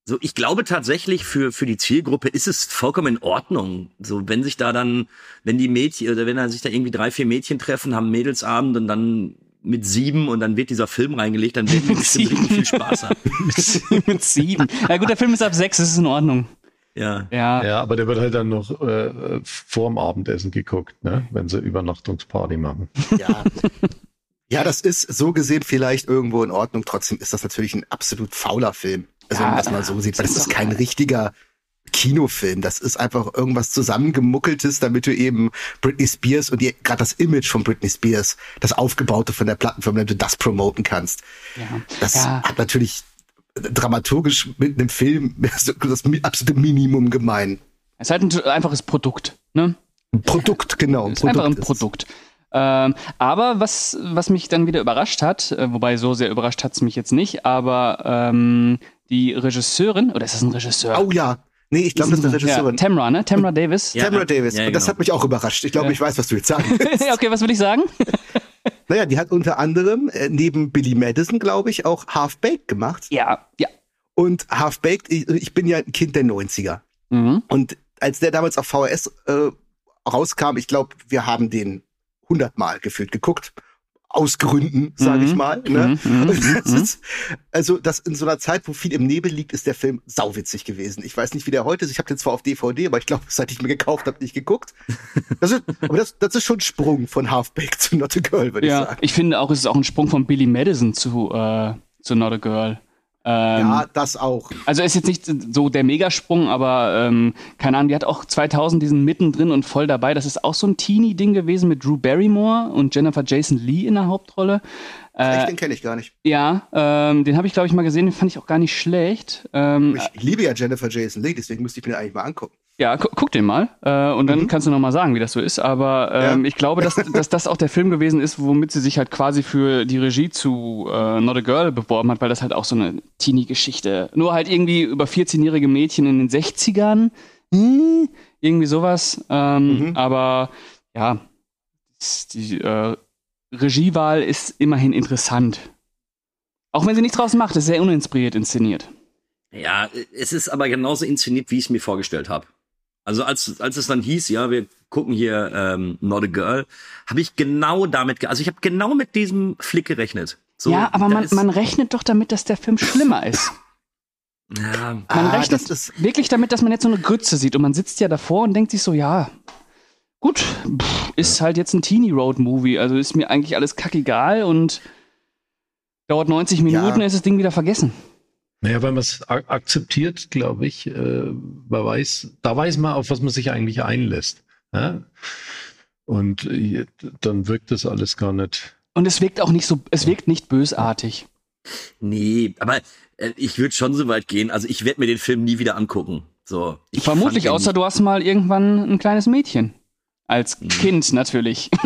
so, ich glaube tatsächlich für, für die Zielgruppe ist es vollkommen in Ordnung. So, wenn sich da dann, wenn die Mädchen, oder wenn da sich da irgendwie drei, vier Mädchen treffen, haben Mädelsabend und dann mit sieben und dann wird dieser Film reingelegt, dann werden die Mit bestimmt sieben. richtig viel Spaß haben. Mit sieben. Ja gut, der Film ist ab sechs, das ist in Ordnung. Ja. Ja. Ja, aber der wird halt dann noch äh, vorm Abendessen geguckt, ne? wenn sie Übernachtungsparty machen. Ja. ja, das ist so gesehen vielleicht irgendwo in Ordnung. Trotzdem ist das natürlich ein absolut fauler Film. Also, Ja, wenn man das mal so sieht, weil das ist kein geil. richtiger Kinofilm. Das ist einfach irgendwas zusammengemuckeltes, damit du eben Britney Spears und gerade das Image von Britney Spears, das aufgebaute von der Plattenfirma, damit du das promoten kannst. ja. Das Ja. hat natürlich dramaturgisch mit einem Film das absolute Minimum gemein. Es ist halt ein einfaches Produkt, ne? Ein Produkt, genau. ist einfach ein es. Produkt. Ähm, aber was, was mich dann wieder überrascht hat, äh, wobei so sehr überrascht hat es mich jetzt nicht, aber ähm, die Regisseurin, oder ist das ein Regisseur? Oh ja. Nee, ich glaube, das ist eine Regisseurin. Ja, Tamra, ne? Tamra Davis. Ja. Tamara Davis. Ja, Und das genau. hat mich auch überrascht. Ich glaube, Ja. ich weiß, was du jetzt sagen willst. okay, was will ich sagen? naja, die hat unter anderem äh, neben Billy Madison, glaube ich, auch Half-Baked gemacht. ja, ja. Und Half-Baked, ich, ich bin ja ein Kind der 90er. Mhm. Und als der damals auf VHS äh, rauskam, ich glaube, wir haben den hundertmal gefühlt geguckt. Aus Gründen, sage Mhm. ich mal. Ne? Mhm, mhm, das ist, also das in so einer Zeit, wo viel im Nebel liegt, ist der Film sauwitzig gewesen. Ich weiß nicht, wie der heute ist. Ich habe den zwar auf DVD, aber ich glaube, seit ich mir gekauft habe, nicht geguckt. Das ist, aber das, das ist schon ein Sprung von Half-Baked zu Not a Girl, würde ich Ja, sagen. ich finde auch, es ist auch ein Sprung von Billy Madison zu, äh, zu Not a Girl. Ähm, Ja, das auch. Also ist jetzt nicht so der Megasprung, aber ähm, keine Ahnung, die hat auch 2000 diesen mittendrin und voll dabei. Das ist auch so ein Teenie-Ding gewesen mit Drew Barrymore und Jennifer Jason Lee in der Hauptrolle. Echt, Äh, den kenne ich gar nicht. ja, ähm, den habe ich glaube ich mal gesehen, den fand ich auch gar nicht schlecht. Ähm, Ich, liebe ja Jennifer Jason Leigh, deswegen müsste ich mir den eigentlich mal angucken. Ja, gu guck den mal äh, und dann Mhm. kannst du noch mal sagen, wie das so ist. Aber ähm, Ja. ich glaube, dass, dass das auch der Film gewesen ist, womit sie sich halt quasi für die Regie zu äh, Not a Girl beworben hat, weil das halt auch so eine Teenie-Geschichte. Nur halt irgendwie über 14-jährige Mädchen in den 60ern. Hm, irgendwie sowas. Ähm, Mhm. Aber ja, die äh, Regiewahl ist immerhin interessant. Auch wenn sie nichts draus macht, ist sehr uninspiriert inszeniert. Ja, es ist aber genauso inszeniert, wie ich es mir vorgestellt habe. Also als, als es dann hieß, ja, wir gucken hier ähm, Not a Girl, habe ich genau damit, also ich habe genau mit diesem Flick gerechnet. So, ja, aber man, man rechnet doch damit, dass der Film schlimmer ist. ja, Man Ah, rechnet das ist- wirklich damit, dass man jetzt so eine Grütze sieht und man sitzt ja davor und denkt sich so, ja, gut, pff, ist halt jetzt ein Teenie-Road-Movie, also ist mir eigentlich alles kackegal und dauert 90 Minuten, Ja. ist das Ding wieder vergessen. Naja, weil man es ak- akzeptiert, glaube ich, äh, man weiß, da weiß man, auf was man sich eigentlich einlässt. Ja? Und äh, dann wirkt das alles gar nicht. Und es wirkt auch nicht so, es wirkt nicht bösartig. nee, aber äh, ich würde schon so weit gehen. Also ich werde mir den Film nie wieder angucken. So, ich Vermutlich, außer du hast mal irgendwann ein kleines Mädchen. Als Mhm. Kind natürlich.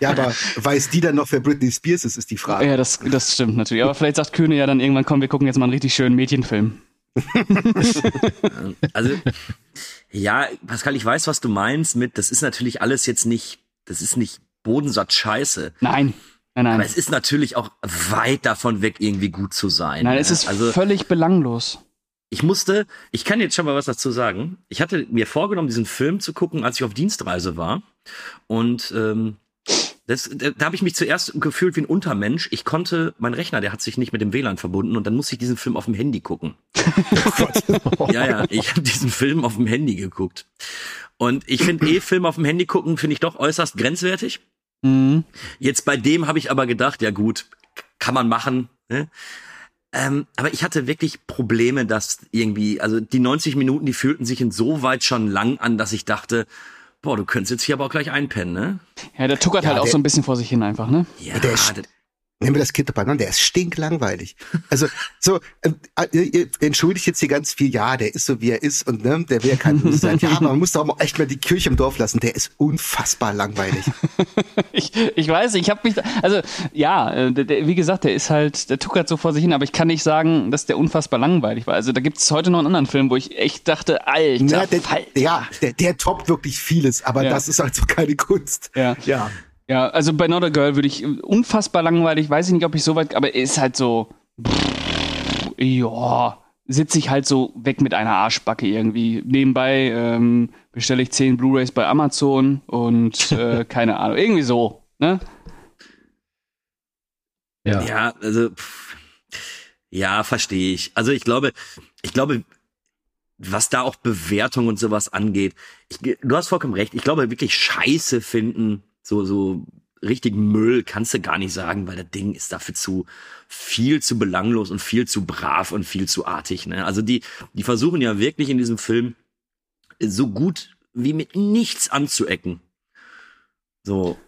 Ja, aber weiß die dann noch, wer Britney Spears ist, ist die Frage. ja, das, das stimmt natürlich. Aber vielleicht sagt Kühne ja dann irgendwann, komm, wir gucken jetzt mal einen richtig schönen Mädchenfilm. Also, ja, Pascal, ich weiß, was du meinst mit, das ist natürlich alles jetzt nicht, das ist nicht Bodensatz Scheiße. Nein, nein, nein. Aber es ist natürlich auch weit davon weg, irgendwie gut zu sein. Nein, ne? es ist also, völlig belanglos. Ich musste, ich kann jetzt schon mal was dazu sagen. Ich hatte mir vorgenommen, diesen Film zu gucken, als ich auf Dienstreise war. Und ähm, Das, da da habe ich mich zuerst gefühlt wie ein Untermensch. Ich konnte, mein Rechner, der hat sich nicht mit dem WLAN verbunden und dann musste ich diesen Film auf dem Handy gucken. ja, ja, ich habe diesen Film auf dem Handy geguckt. Und ich finde eh Film auf dem Handy gucken, finde ich doch äußerst grenzwertig. Mhm. Jetzt bei dem habe ich aber gedacht, ja gut, kann man machen. Ne? Ähm, aber ich hatte wirklich Probleme, dass irgendwie, also die 90 Minuten, die fühlten sich insoweit schon lang an, dass ich dachte, boah, du könntest jetzt hier aber auch gleich einpennen, ne? Ja, der tuckert Ja, halt auch der- so ein bisschen vor sich hin einfach, ne? Ja, Der das- Nehmen wir das Kind dabei, der ist stinklangweilig. Also so, äh, ihr, ihr entschuldigt jetzt hier ganz viel, ja, der ist so wie er ist und ne, der will ja kein Böse sein. Ja, aber man muss doch mal echt mal die Kirche im Dorf lassen. Der ist unfassbar langweilig. Ich, ich weiß, ich habe mich, da- also ja, äh, der, der, wie gesagt, der ist halt, der tuckert so vor sich hin, aber ich kann nicht sagen, dass der unfassbar langweilig war. Also da gibt es heute noch einen anderen Film, wo ich echt dachte, alter, Ja, der, Falter. ja, der, der toppt wirklich vieles, aber Ja. das ist halt so keine Kunst. Ja. Ja. Ja, also bei Not a Girl würde ich unfassbar langweilig, weiß ich nicht, ob ich so weit, aber er ist halt so, ja, sitze ich halt so weg mit einer Arschbacke irgendwie. Nebenbei ähm, bestelle ich 10 Blu-rays bei Amazon und äh, keine Ahnung, irgendwie so, ne? Ja. Ja, also pff, ja, verstehe ich. Also ich glaube, ich glaube, was da auch Bewertung und sowas angeht, ich, du hast vollkommen recht. Ich glaube wirklich Scheiße finden, so so richtig Müll kannst du gar nicht sagen, weil das Ding ist dafür zu viel zu belanglos und viel zu brav und viel zu artig. Ne? Also die die versuchen ja wirklich in diesem Film so gut wie mit nichts anzuecken. So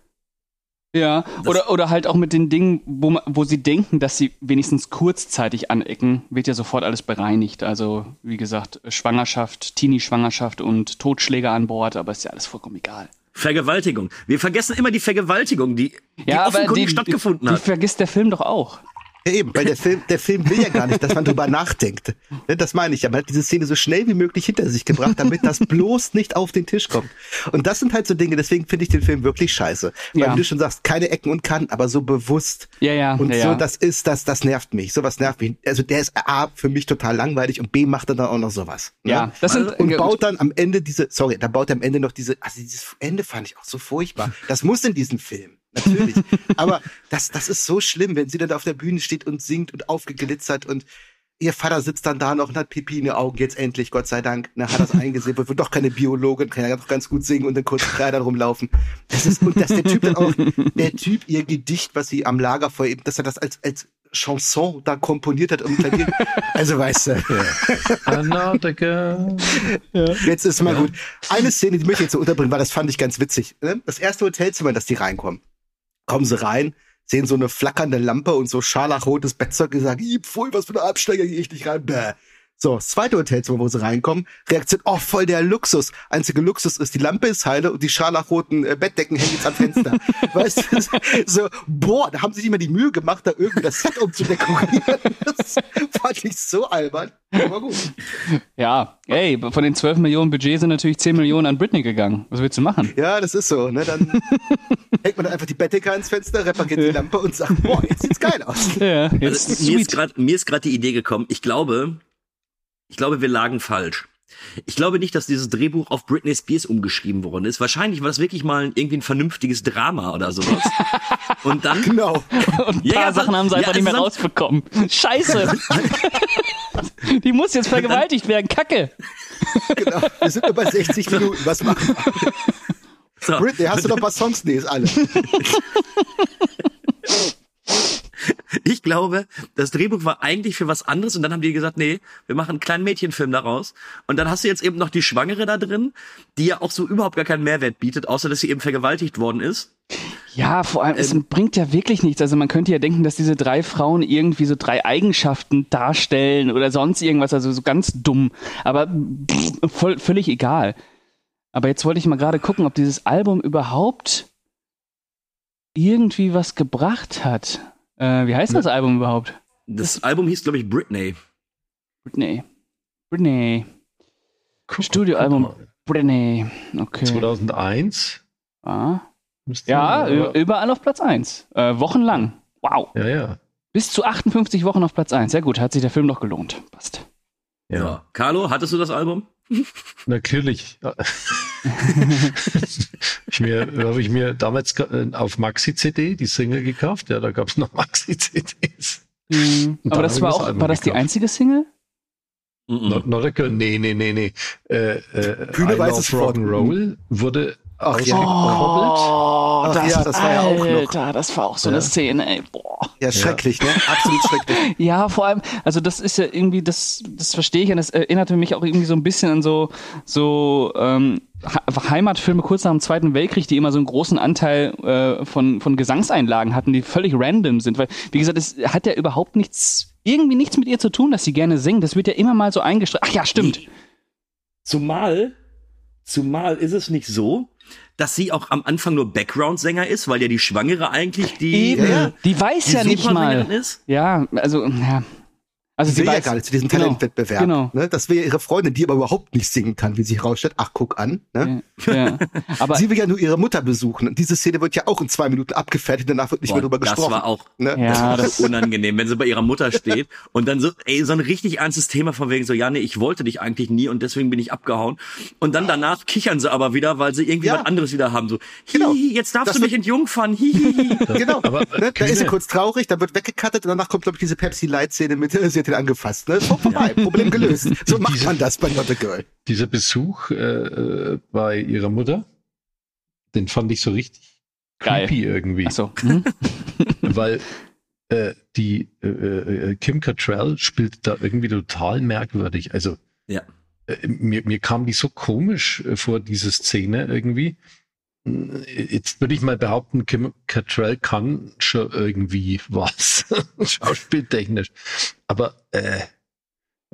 Ja, oder, oder halt auch mit den Dingen, wo, man, wo sie denken, dass sie wenigstens kurzzeitig anecken, wird ja sofort alles bereinigt. Also, wie gesagt, Schwangerschaft, Teenie-Schwangerschaft und Totschläge an Bord, aber ist ja alles vollkommen egal. Vergewaltigung. Wir vergessen immer die Vergewaltigung, die, die offenkundig stattgefunden die hat. vergisst der Film doch auch. Ja, eben, weil der Film, der Film will ja gar nicht, dass man drüber nachdenkt. Ne, Das meine ich ja. Man hat diese Szene so schnell wie möglich hinter sich gebracht, damit das bloß nicht auf den Tisch kommt. Und das sind halt so Dinge, deswegen finde ich den Film wirklich scheiße. Weil Ja. du schon sagst, keine Ecken und Kanten, aber so bewusst. Ja, ja, Und ja, so, das ist, das, das nervt mich. Sowas nervt mich. Also der ist A, für mich total langweilig und B, macht er dann auch noch sowas. Ne? Ja, das sind- und ja, baut dann am Ende diese, sorry, da baut er am Ende noch diese, also dieses Ende fand ich auch so furchtbar. Das muss in diesem Film. Natürlich. Aber das, das ist so schlimm, wenn sie dann da auf der Bühne steht und singt und aufgeglitzert und ihr Vater sitzt dann da noch und hat Pipi in den Augen, jetzt endlich, Gott sei Dank, ne, hat das eingesehen, wird doch keine Biologin, kann ja doch ganz gut singen und in kurzen Kleidern rumlaufen. Das ist, und dass der Typ dann auch, der Typ ihr Gedicht, was sie am Lagerfeuer eben, dass er das als, als Chanson da komponiert hat um Klavier. Also weißt du, Another girl. jetzt ist mal gut. Eine Szene, die möchte ich jetzt so unterbringen, weil das fand ich ganz witzig. ne? Das erste Hotelzimmer, in das die reinkommen. Kommen sie rein, sehen so eine flackernde Lampe und so scharlachrotes Bettzeug und sagen, "Ih, pfui, was für eine Absteiger gehe ich nicht rein. Bäh. So, das zweite Hotelzimmer, wo sie reinkommen, Reaktion, oh, voll der Luxus. Einzige Luxus ist, die Lampe ist heile und die scharlachroten äh, Bettdecken hängen jetzt am Fenster. weißt du, so, boah, da haben sie sich mal die Mühe gemacht, da irgendwie das Set umzudekorieren. Das fand ich so albern. Aber gut. Ja, ey, von den 12 Millionen Budget sind natürlich 10 Millionen an Britney gegangen. Was willst du machen? Ja, das ist so. Ne? Dann hängt man einfach die Bettdecke ans Fenster, repariert die Lampe und sagt, boah, jetzt sieht's geil aus. Ja, jetzt Also, mir ist gerade die Idee gekommen. Ich glaube, ich glaube, wir lagen falsch. Ich glaube nicht, dass dieses Drehbuch auf Britney Spears umgeschrieben worden ist. Wahrscheinlich war das wirklich mal ein, irgendwie ein vernünftiges Drama oder sowas. Und dann Genau. Und ein Ja, paar ja, Sachen haben sie ja, einfach nicht mehr rausbekommen. Scheiße. Die muss jetzt vergewaltigt werden. Kacke. genau. Wir sind nur bei 60 Minuten. Was machen wir? so, Britney, hast du noch ein paar Songs? Nee, ist alle. ich glaube, das Drehbuch war eigentlich für was anderes und dann haben die gesagt, nee, wir machen einen kleinen Mädchenfilm daraus. Und dann hast du jetzt eben noch die Schwangere da drin, die ja auch so überhaupt gar keinen Mehrwert bietet, außer dass sie eben vergewaltigt worden ist. Ja, vor allem, es bringt ja wirklich nichts. Also man könnte ja denken, dass diese drei Frauen irgendwie so drei Eigenschaften darstellen oder sonst irgendwas, also so ganz dumm. Aber voll, völlig egal. Aber jetzt wollte ich mal gerade gucken, ob dieses Album überhaupt irgendwie was gebracht hat. Äh, wie heißt das Album überhaupt? Das Album hieß, glaube ich, Britney. Britney. Britney. Studioalbum. Britney. Okay. 2001. Ah. müsste- Ja, ü- überall auf Platz 1. Äh, wochenlang. Wow. ja, ja. Bis zu 58 Wochen auf Platz 1. Sehr gut, hat sich der Film doch gelohnt. Passt. Ja, Ja. Carlo, hattest du das Album? natürlich. ich mir, habe ich mir damals äh, auf Maxi-CD die Single gekauft. Ja, da gab es noch Maxi-CDs. Mhm. Aber das war auch, war das die einzige Single? Mm -mm. Not, not a girl. Nee, nee, nee, nee. Äh, äh, Kühne weiß es Rock'n'Roll wurde Ach ja. Oh, Ach das, ja, das war ja auch noch. Alter, das war auch so eine Ja. Szene, ey. Boah. Ja, schrecklich, ne? Absolut schrecklich. Ja, vor allem, also das ist ja irgendwie, das, das verstehe ich und das erinnerte mich auch irgendwie so ein bisschen an so, so ähm, Heimatfilme kurz nach dem Zweiten Weltkrieg, die immer so einen großen Anteil äh, von, von Gesangseinlagen hatten, die völlig random sind. Weil, wie gesagt, es hat ja überhaupt nichts, irgendwie nichts mit ihr zu tun, dass sie gerne singt. Das wird ja immer mal so eingestreut. Ach ja, stimmt. Zumal, zumal ist es nicht so, dass sie auch am Anfang nur Background-Sänger ist, weil ja die Schwangere eigentlich die, Eben. äh. Die weiß die ja nicht mal. ist. Ja, also, ja. Also Sie sie will ja gar nicht zu diesem genau, Talentwettbewerb. Genau. Ne? Das will ja ihre Freundin, die aber überhaupt nicht singen kann, wie sich herausstellt. Ach, guck an. Ne? Ja, ja. Aber Sie will ja nur ihre Mutter besuchen. Und diese Szene wird ja auch in zwei Minuten abgefertigt, danach wird nicht Boah, mehr drüber das gesprochen. war auch ne? Ja, das das- war unangenehm, wenn sie bei ihrer Mutter steht und dann so, ey, so ein richtig ernstes Thema von wegen so, ja, nee, ich wollte dich eigentlich nie und deswegen bin ich abgehauen. Und dann danach kichern sie aber wieder, weil sie irgendwie Ja. was anderes wieder haben. So, hihi, Genau. jetzt darfst Das du mich entjungfern, hihi. Genau. Aber, ne? Da ist sie kurz traurig, dann wird weggekattet und danach kommt, glaube ich, diese Pepsi-Light-Szene mit, äh, sie hat ihn angefasst. Ne? So vorbei, Problem gelöst. So macht Diese- man das bei Not a Girl. Dieser Besuch äh, äh, bei ihrer Mutter, den fand ich so richtig Geil. creepy irgendwie. Ach so. Hm? weil äh, die äh, äh, Kim Cattrall spielt da irgendwie total merkwürdig. Also Ja. äh, mir, mir kam die so komisch äh, vor, diese Szene irgendwie. Jetzt würde ich mal behaupten, Kim Cattrall kann schon irgendwie was, schauspieltechnisch. Aber äh,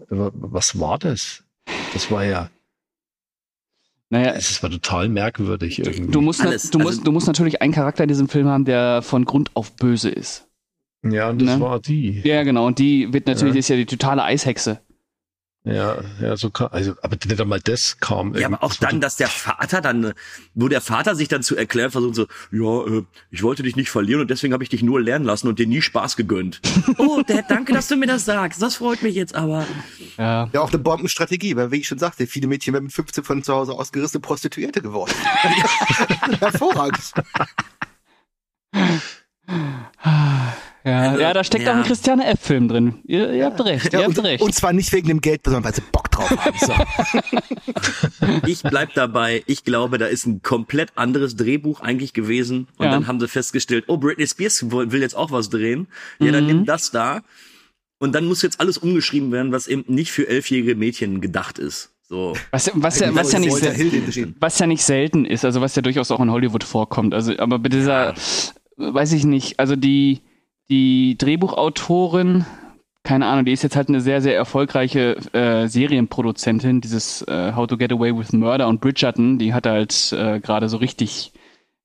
wa- was war das? Das war ja, Naja, es war total merkwürdig irgendwie. du musst, Alles, du, also- musst, du musst natürlich einen Charakter in diesem Film haben, der von Grund auf böse ist. ja, und das ne? war die. Ja, genau. Und die wird natürlich, Ja. ist ja die totale Eishexe. Ja, ja, so kam, also, aber nicht einmal das kam. Ja, aber auch dann, dass der Vater dann, wo der Vater sich dann zu erklären versucht, so, ja, äh, ich wollte dich nicht verlieren und deswegen habe ich dich nur lernen lassen und dir nie Spaß gegönnt. oh, Dad, danke, dass du mir das sagst. Das freut mich jetzt aber. Ja. Ja, auch eine Bombenstrategie, weil wie ich schon sagte, viele Mädchen werden mit 15 von zu Hause ausgerissene Prostituierte geworden. Hervorragend. Ja, Also, ja, da steckt ja. auch ein Christiane F-Film drin. Ihr, ihr habt recht, Ja, ihr habt und, recht. und zwar nicht wegen dem Geld, sondern weil sie Bock drauf haben. So. Ich bleib dabei. Ich glaube, da ist ein komplett anderes Drehbuch eigentlich gewesen. Und Ja. dann haben sie festgestellt, oh, Britney Spears will jetzt auch was drehen. Ja, dann Mhm. nimm das da. Und dann muss jetzt alles umgeschrieben werden, was eben nicht für elfjährige Mädchen gedacht ist. So. was, was, ja, was, ja nicht Wollte sel- Hilde drehen. was ja nicht selten ist, also was ja durchaus auch in Hollywood vorkommt. Also, aber bei dieser, weiß ich nicht, also die, die Drehbuchautorin, keine Ahnung, die ist jetzt halt eine sehr, sehr erfolgreiche äh, Serienproduzentin, dieses äh, How to Get Away with Murder und Bridgerton, die hat halt äh, gerade so richtig,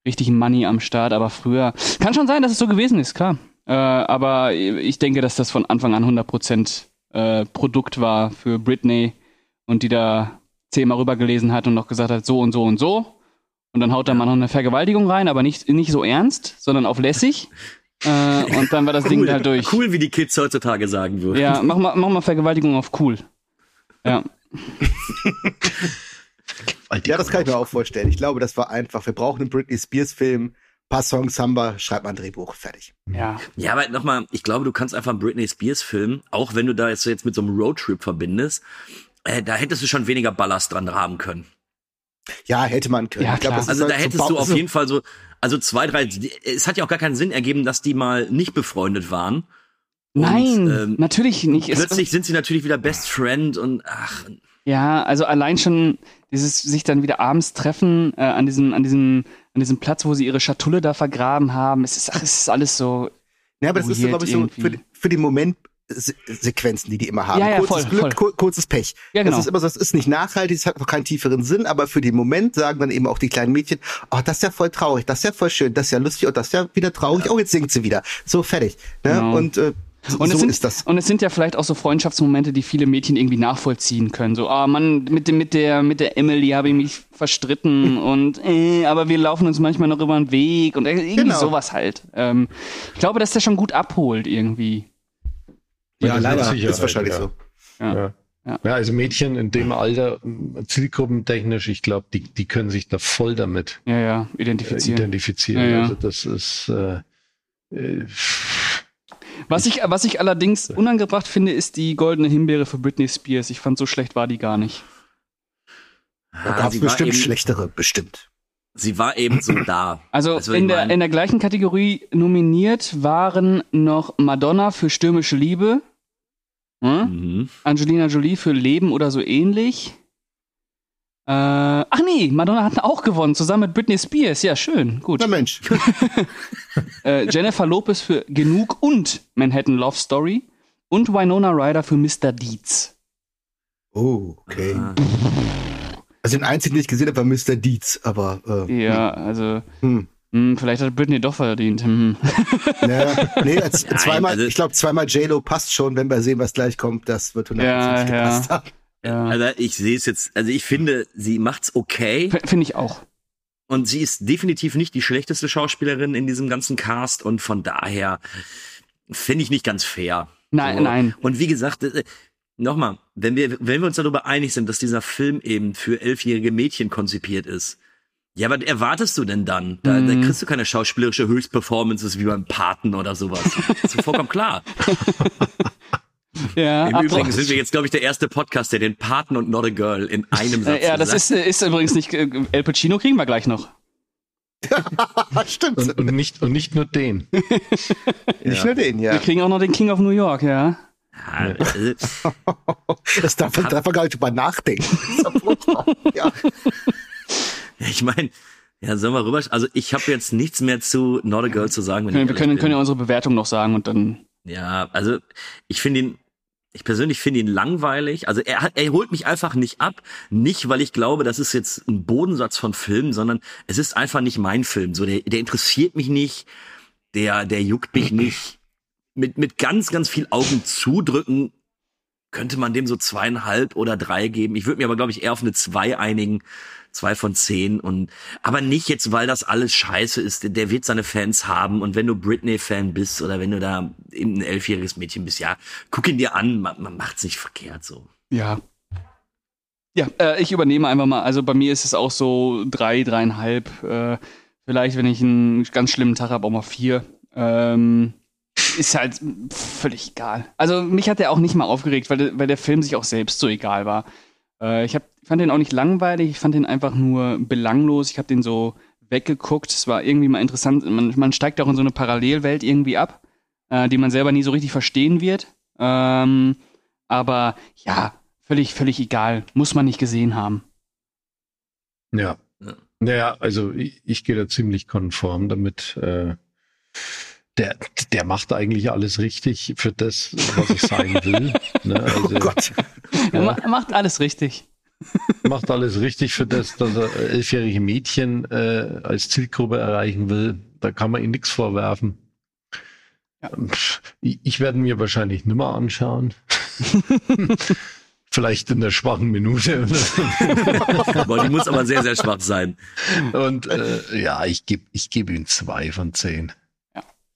richtig Money am Start, aber früher, kann schon sein, dass es so gewesen ist, klar. Äh, aber ich denke, dass das von Anfang an 100% äh, Produkt war für Britney und die da zehnmal rübergelesen hat und noch gesagt hat, so und so und so. Und dann haut da mal noch eine Vergewaltigung rein, aber nicht, nicht so ernst, sondern auf lässig. Äh, und dann war das Ding Cool, halt durch. cool, wie die Kids heutzutage sagen würden. Ja, mach mal, mach mal Vergewaltigung auf cool. Ja. Ja, das kann ich mir auch vorstellen. Ich glaube, das war einfach. Wir brauchen einen Britney Spears Film. Paar Songs haben wir, schreibt mal ein Drehbuch. Fertig. Ja. Ja, aber nochmal, ich glaube, du kannst einfach einen Britney Spears Film, auch wenn du da jetzt, jetzt mit so einem Roadtrip verbindest, äh, da hättest du schon weniger Ballast dran haben können. Ja, hätte man können. Ja, ich glaub, klar. das ist Also da halt so hättest du Bau- auf so- jeden Fall so, also zwei, drei, es hat ja auch gar keinen Sinn ergeben, dass die mal nicht befreundet waren. Und, Nein, ähm, natürlich nicht. Plötzlich sind sie natürlich wieder Best Friend und ach, Ja, also allein schon dieses sich dann wieder abends treffen äh, an diesem an diesem an diesem Platz, wo sie ihre Schatulle da vergraben haben. Es ist ach, es ist alles so. Ja, aber das ist, glaube ich, so für, für die Moment Sequenzen, die die immer haben. Ja, ja, kurzes voll, Glück, voll. kur- kurzes Pech. Ja, genau. Das ist immer so, es ist nicht nachhaltig, es hat noch keinen tieferen Sinn, aber für den Moment sagen dann eben auch die kleinen Mädchen, oh, das ist ja voll traurig, das ist ja voll schön, das ist ja lustig und das ist ja wieder traurig, oh, jetzt singt sie wieder. So, fertig. Ne? Genau. Und, äh, so, Und es, sind, ist das. und es sind ja vielleicht auch so Freundschaftsmomente, die viele Mädchen irgendwie nachvollziehen können. So, ah Mann, mit, dem, mit, der, mit der Emily habe ich mich verstritten und äh, aber wir laufen uns manchmal noch über den Weg und irgendwie Genau. sowas halt. Ähm, ich glaube, dass der schon gut abholt irgendwie. Ja, das leider mit Sicherheit, ist wahrscheinlich ja. so. Ja. Ja. Ja. ja, also Mädchen in dem Alter, zielgruppentechnisch, ich glaube, die, die können sich da voll damit ja, ja, identifizieren. Äh, identifizieren. Ja, ja. Also das ist äh, äh, was ich, was ich allerdings unangebracht finde, ist die goldene Himbeere für Britney Spears. Ich fand, so schlecht war die gar nicht. Da gab es bestimmt eben, schlechtere, bestimmt. Sie war eben so da. Also in der, in der gleichen Kategorie nominiert waren noch Madonna für Stürmische Liebe, hm? Mhm. Angelina Jolie für Leben oder so ähnlich. Äh, ach nee, Madonna hat auch gewonnen, zusammen mit Britney Spears. Ja, schön, gut. Na Mensch. äh, Jennifer Lopez für Genug und Manhattan Love Story. Und Winona Ryder für Mr. Deeds. Oh, okay. Ah. Also den einzigen, den ich gesehen habe, war Mr. Deeds, aber. Äh, ja, hm. also. Hm. Hm, vielleicht hat Britney doch verdient. Hm. Ja, nee, als, Nein, zweimal, also, ich glaube, zweimal J-Lo passt schon, wenn wir sehen, was gleich kommt. Das wird 100% ja, gepasst ja. haben. Ja. Also ich sehe es jetzt, also ich finde, sie macht's okay. Finde ich auch. Und sie ist definitiv nicht die schlechteste Schauspielerin in diesem ganzen Cast und von daher finde ich nicht ganz fair. Nein, so. nein. Und wie gesagt, äh, nochmal, wenn wir, wenn wir uns darüber einig sind, dass dieser Film eben für elfjährige Mädchen konzipiert ist, ja, was erwartest du denn dann? Da, mm. da mhm. kriegst du keine schauspielerische Höchstperformances wie beim Paten oder sowas. Das ist vollkommen klar. Ja, Im Übrigen sind wir jetzt, glaube ich, der erste Podcast, der den Paten und Not a Girl in einem Satz Ja, das ist, ist übrigens nicht, äh, El Pacino kriegen wir gleich noch. Stimmt. Und, und, nicht, und nicht nur den. nicht ja. nur den, ja. Wir kriegen auch noch den King of New York, ja. Ja, das darf, man, darf man gar nicht drüber nachdenken. ja. Ich meine, ja, sollen wir rüber? Also ich habe jetzt nichts mehr zu Not a Girl zu sagen. Wenn wir können, können ja unsere Bewertung noch sagen und dann. Ja, also ich finde ihn, ich persönlich finde ihn langweilig. Also er, er holt mich einfach nicht ab. Nicht, weil ich glaube, das ist jetzt ein Bodensatz von Filmen, sondern es ist einfach nicht mein Film. So, der, der interessiert mich nicht, der, der juckt mich nicht. Mit, mit ganz, ganz viel Augen zudrücken könnte man dem so zweieinhalb oder drei geben. Ich würde mir aber, glaube ich, eher auf eine zwei einigen zwei von zehn und aber nicht jetzt, weil das alles scheiße ist. Der wird seine Fans haben und wenn du Britney-Fan bist oder wenn du da ein elfjähriges Mädchen bist, ja, guck ihn dir an, man, man macht's nicht verkehrt so. Ja. Ja, äh, ich übernehme einfach mal. Also bei mir ist es auch so drei, dreieinhalb. Äh, vielleicht, wenn ich einen ganz schlimmen Tag habe, auch mal vier. Ähm, ist halt völlig egal. Also mich hat er auch nicht mal aufgeregt, weil, weil der Film sich auch selbst so egal war. Äh, ich hab, fand den auch nicht langweilig, ich fand den einfach nur belanglos. Ich habe den so weggeguckt. Es war irgendwie mal interessant. Man, man steigt auch in so eine Parallelwelt irgendwie ab, äh, die man selber nie so richtig verstehen wird. Ähm, aber ja, völlig, völlig egal. Muss man nicht gesehen haben. Ja. Naja, also ich, ich gehe da ziemlich konform damit. Äh, der, der macht eigentlich alles richtig für das, was ich sein will. ne? also, oh Gott. Er macht alles richtig. Macht alles richtig für das, dass er elfjährige Mädchen äh, als Zielgruppe erreichen will. Da kann man ihm nichts vorwerfen. Ja. Ich, ich werde mir wahrscheinlich nimmer anschauen. Vielleicht in der schwachen Minute. Boah, die muss aber sehr, sehr schwach sein. Und äh, ja, ich gebe ich geb ihm zwei von zehn.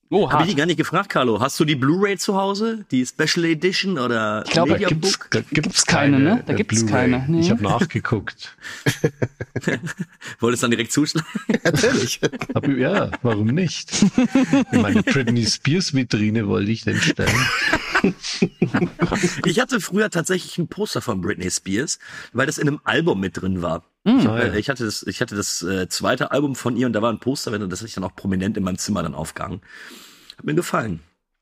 Oh, Habe ich dich gar nicht gefragt, Carlo. Hast du die Blu-ray zu Hause? Die Special Edition oder Ich glaube, da gibt's, da gibt's keine, ne? Da gibt's keine. Nee. Ich habe nachgeguckt. Wolltest dann direkt zuschlagen? Natürlich. Hab, ja, warum nicht? Meine Britney Spears Vitrine wollte ich denn stellen. ich hatte früher tatsächlich ein Poster von Britney Spears, weil das in einem Album mit drin war. Mhm. Ich, ich, hatte das, ich hatte das äh, zweite Album von ihr und da war ein Poster, und das hatte ich dann auch prominent in meinem Zimmer dann aufgehangen. Hat mir gefallen.